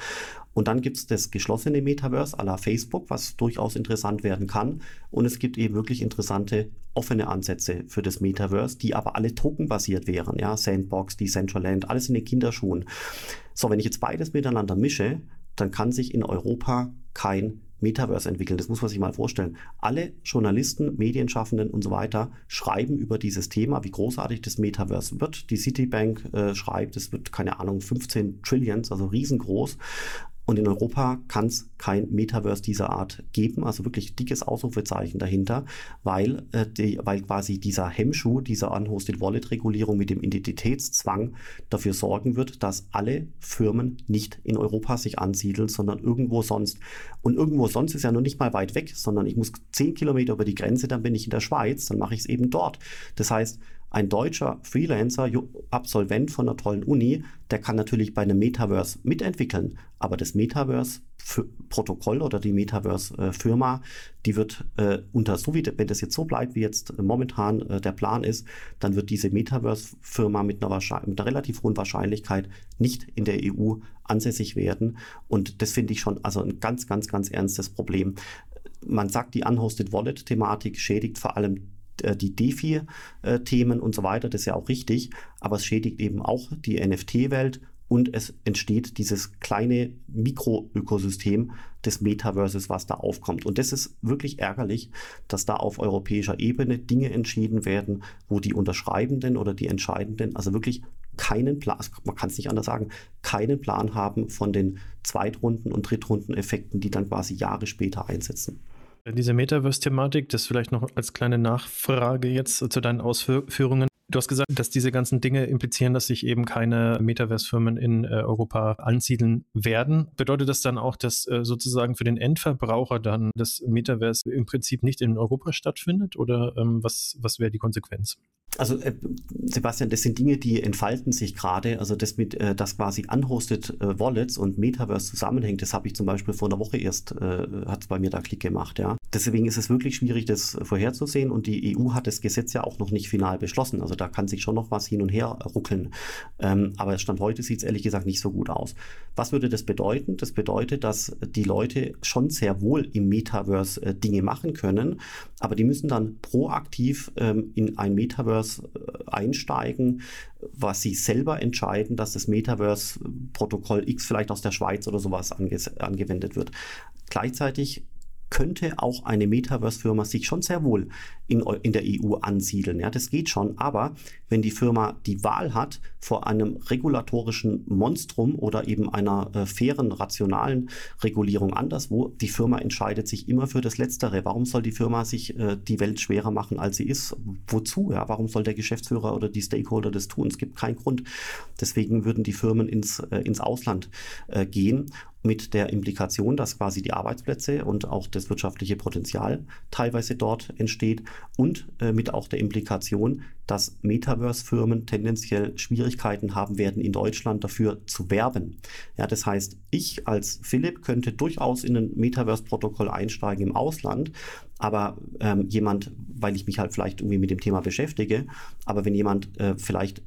Und dann gibt es das geschlossene Metaverse à la Facebook, was durchaus interessant werden kann. Und es gibt eben wirklich interessante offene Ansätze für das Metaverse, die aber alle tokenbasiert wären. Ja, Sandbox, Decentraland, alles in den Kinderschuhen. So, wenn ich jetzt beides miteinander mische, dann kann sich in Europa kein Metaverse entwickeln. Das muss man sich mal vorstellen. Alle Journalisten, Medienschaffenden und so weiter schreiben über dieses Thema, wie großartig das Metaverse wird. Die Citibank äh, schreibt, es wird, keine Ahnung, 15 Trillions, also riesengroß. Und in Europa kann es kein Metaverse dieser Art geben, also wirklich dickes Ausrufezeichen dahinter, weil, äh, die, weil quasi dieser Hemmschuh, dieser Unhosted Wallet Regulierung mit dem Identitätszwang dafür sorgen wird, dass alle Firmen nicht in Europa sich ansiedeln, sondern irgendwo sonst. Und irgendwo sonst ist ja noch nicht mal weit weg, sondern ich muss zehn Kilometer über die Grenze, dann bin ich in der Schweiz, dann mache ich es eben dort. Das heißt, ein deutscher Freelancer, Absolvent von einer tollen Uni, der kann natürlich bei einem Metaverse mitentwickeln, aber das Metaverse-Protokoll oder die Metaverse-Firma, die wird äh, unter, so wie, wenn das jetzt so bleibt, wie jetzt momentan äh, der Plan ist, dann wird diese Metaverse-Firma mit, mit einer relativ hohen Wahrscheinlichkeit nicht in der EU ansässig werden. Und das finde ich schon also ein ganz, ganz, ganz ernstes Problem. Man sagt, die Unhosted Wallet-Thematik schädigt vor allem die DeFi-Themen und so weiter, das ist ja auch richtig, aber es schädigt eben auch die NFT-Welt und es entsteht dieses kleine Mikroökosystem des Metaverses, was da aufkommt. Und das ist wirklich ärgerlich, dass da auf europäischer Ebene Dinge entschieden werden, wo die Unterschreibenden oder die Entscheidenden also wirklich keinen Plan, man kann es nicht anders sagen, keinen Plan haben von den Zweitrunden- und Drittrundeneffekten, die dann quasi Jahre später einsetzen. Diese Metaverse-Thematik, das vielleicht noch als kleine Nachfrage jetzt zu deinen Ausführungen. Du hast gesagt, dass diese ganzen Dinge implizieren, dass sich eben keine Metaverse-Firmen in äh, Europa ansiedeln werden. Bedeutet das dann auch, dass äh, sozusagen für den Endverbraucher dann das Metaverse im Prinzip nicht in Europa stattfindet? Oder ähm, was, was wäre die Konsequenz? Also äh, Sebastian, das sind Dinge, die entfalten sich gerade. Also das mit, äh, das quasi unhosted äh, Wallets und Metaverse zusammenhängt, das habe ich zum Beispiel vor einer Woche erst, äh, hat bei mir da Klick gemacht, ja. Deswegen ist es wirklich schwierig, das vorherzusehen und die EU hat das Gesetz ja auch noch nicht final beschlossen. Also da kann sich schon noch was hin und her ruckeln. Ähm, aber Stand heute sieht es ehrlich gesagt nicht so gut aus. Was würde das bedeuten? Das bedeutet, dass die Leute schon sehr wohl im Metaverse äh, Dinge machen können, aber die müssen dann proaktiv ähm, in ein Metaverse Metaverse äh, einsteigen, was sie selber entscheiden, dass das Metaverse-Protokoll X vielleicht aus der Schweiz oder sowas ange angewendet wird. Gleichzeitig könnte auch eine Metaverse-Firma sich schon sehr wohl in, in der EU ansiedeln. Ja, das geht schon. Aber wenn die Firma die Wahl hat vor einem regulatorischen Monstrum oder eben einer äh, fairen, rationalen Regulierung anderswo, die Firma entscheidet sich immer für das Letztere. Warum soll die Firma sich äh, die Welt schwerer machen, als sie ist? Wozu? Ja, warum soll der Geschäftsführer oder die Stakeholder das tun? Es gibt keinen Grund. Deswegen würden die Firmen ins, äh, ins Ausland äh, gehen mit der Implikation, dass quasi die Arbeitsplätze und auch das wirtschaftliche Potenzial teilweise dort entsteht und äh, mit auch der Implikation, dass Metaverse-Firmen tendenziell Schwierigkeiten haben werden, in Deutschland dafür zu werben. Ja, das heißt, ich als Philipp könnte durchaus in ein Metaverse-Protokoll einsteigen im Ausland, aber ähm, jemand, weil ich mich halt vielleicht irgendwie mit dem Thema beschäftige, aber wenn jemand äh, vielleicht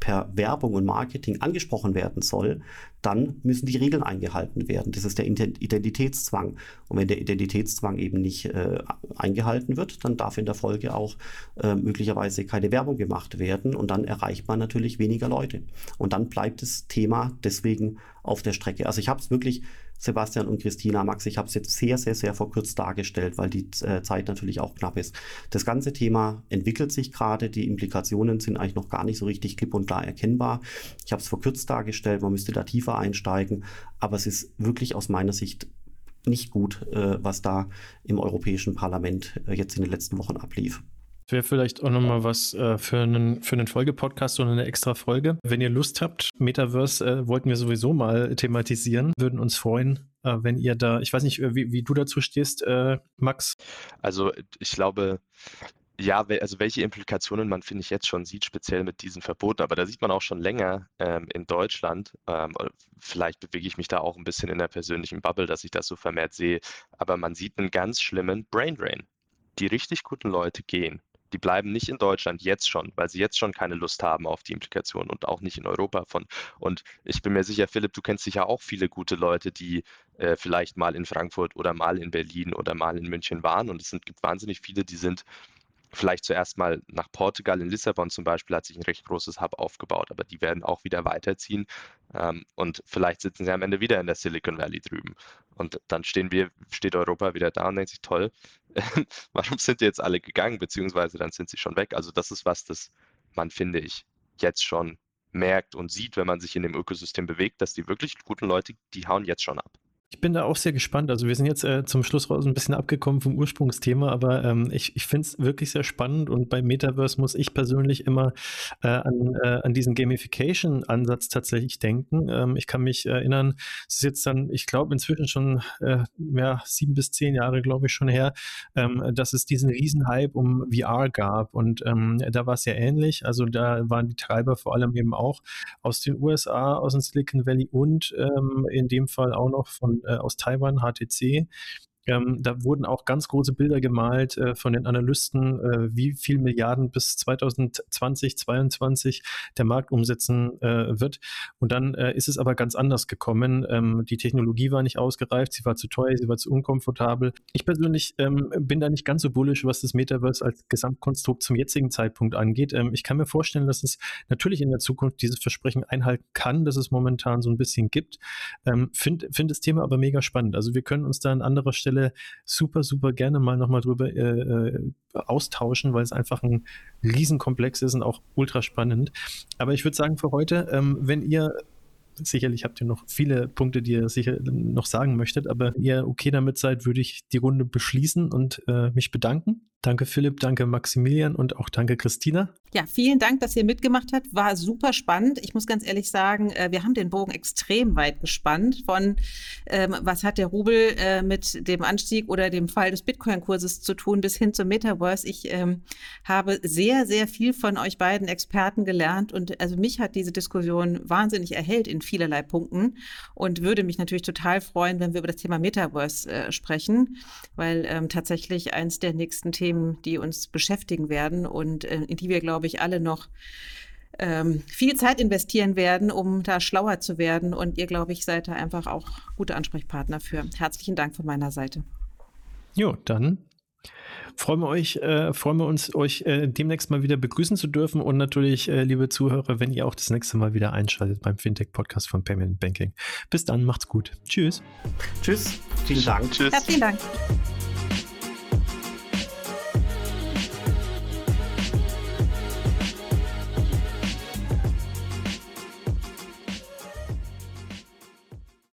per Werbung und Marketing angesprochen werden soll, dann müssen die Regeln eingehalten werden. Das ist der Identitätszwang. Und wenn der Identitätszwang eben nicht äh, eingehalten wird, dann darf in der Folge auch äh, möglicherweise keine Werbung gemacht werden und dann erreicht man natürlich weniger Leute. Und dann bleibt das Thema deswegen auf der Strecke. Also ich habe es wirklich Sebastian und Christina, Max, ich habe es jetzt sehr, sehr, sehr verkürzt dargestellt, weil die äh, Zeit natürlich auch knapp ist. Das ganze Thema entwickelt sich gerade, die Implikationen sind eigentlich noch gar nicht so richtig klipp und klar erkennbar. Ich habe es verkürzt dargestellt, man müsste da tiefer einsteigen, aber es ist wirklich aus meiner Sicht nicht gut, äh, was da im Europäischen Parlament äh, jetzt in den letzten Wochen ablief. Wäre vielleicht auch nochmal was äh, für einen, für einen Folgepodcast oder eine extra Folge. Wenn ihr Lust habt, Metaverse äh, wollten wir sowieso mal thematisieren, würden uns freuen, äh, wenn ihr da, ich weiß nicht, wie, wie du dazu stehst, äh, Max. Also ich glaube, ja, also welche Implikationen man, finde ich, jetzt schon sieht, speziell mit diesen Verboten, aber da sieht man auch schon länger ähm, in Deutschland, ähm, vielleicht bewege ich mich da auch ein bisschen in der persönlichen Bubble, dass ich das so vermehrt sehe, aber man sieht einen ganz schlimmen Brain Drain. Die richtig guten Leute gehen die bleiben nicht in Deutschland jetzt schon, weil sie jetzt schon keine Lust haben auf die Implikation und auch nicht in Europa von. Und ich bin mir sicher, Philipp, du kennst sicher auch viele gute Leute, die äh, vielleicht mal in Frankfurt oder mal in Berlin oder mal in München waren. Und es sind, gibt wahnsinnig viele, die sind vielleicht zuerst mal nach Portugal, in Lissabon zum Beispiel, hat sich ein recht großes Hub aufgebaut, aber die werden auch wieder weiterziehen ähm, und vielleicht sitzen sie am Ende wieder in der Silicon Valley drüben. Und dann stehen wir, steht Europa wieder da und denkt sich, toll, warum sind die jetzt alle gegangen, beziehungsweise dann sind sie schon weg. Also das ist was, das man, finde ich, jetzt schon merkt und sieht, wenn man sich in dem Ökosystem bewegt, dass die wirklich guten Leute, die hauen jetzt schon ab. Ich bin da auch sehr gespannt. Also wir sind jetzt äh, zum Schluss raus ein bisschen abgekommen vom Ursprungsthema, aber ähm, ich, ich finde es wirklich sehr spannend und bei Metaverse muss ich persönlich immer äh, an, äh, an diesen Gamification-Ansatz tatsächlich denken. Ähm, ich kann mich erinnern, es ist jetzt dann, ich glaube inzwischen schon äh, ja, sieben bis zehn Jahre, glaube ich, schon her, ähm, dass es diesen Riesenhype um VR gab und ähm, da war es ja ähnlich. Also da waren die Treiber vor allem eben auch aus den USA, aus dem Silicon Valley und ähm, in dem Fall auch noch von aus Taiwan, HTC, ähm, da wurden auch ganz große Bilder gemalt äh, von den Analysten, äh, wie viel Milliarden bis 2020, 2022 der Markt umsetzen äh, wird. Und dann äh, ist es aber ganz anders gekommen. Ähm, die Technologie war nicht ausgereift, sie war zu teuer, sie war zu unkomfortabel. Ich persönlich ähm, bin da nicht ganz so bullisch, was das Metaverse als Gesamtkonstrukt zum jetzigen Zeitpunkt angeht. Ähm, ich kann mir vorstellen, dass es natürlich in der Zukunft dieses Versprechen einhalten kann, das es momentan so ein bisschen gibt. Ähm, Finde find das Thema aber mega spannend. Also wir können uns da an anderer Stelle Stelle super, super gerne mal nochmal drüber äh, äh, austauschen, weil es einfach ein Riesenkomplex ist und auch ultra spannend. Aber ich würde sagen, für heute, ähm, wenn ihr sicherlich habt ihr noch viele Punkte, die ihr sicher noch sagen möchtet, aber ihr okay damit seid, würde ich die Runde beschließen und äh, mich bedanken. Danke Philipp, danke Maximilian und auch danke Christina. Ja, vielen Dank, dass ihr mitgemacht habt. War super spannend. Ich muss ganz ehrlich sagen, äh, wir haben den Bogen extrem weit gespannt von, ähm, was hat der Rubel äh, mit dem Anstieg oder dem Fall des Bitcoin-Kurses zu tun, bis hin zum Metaverse. Ich ähm, habe sehr, sehr viel von euch beiden Experten gelernt und also mich hat diese Diskussion wahnsinnig erhellt in vielerlei Punkten und würde mich natürlich total freuen, wenn wir über das Thema Metaverse äh, sprechen, weil ähm, tatsächlich eins der nächsten Themen Themen, die uns beschäftigen werden und äh, in die wir, glaube ich, alle noch ähm, viel Zeit investieren werden, um da schlauer zu werden. Und ihr, glaube ich, seid da einfach auch gute Ansprechpartner für. Herzlichen Dank von meiner Seite. Jo, dann freuen wir euch, äh, freuen wir uns, euch äh, demnächst mal wieder begrüßen zu dürfen und natürlich, äh, liebe Zuhörer, wenn ihr auch das nächste Mal wieder einschaltet beim Fintech-Podcast von Payment Banking. Bis dann, macht's gut. Tschüss. Tschüss. Vielen Dank. Tschüss. Herzlichen Dank.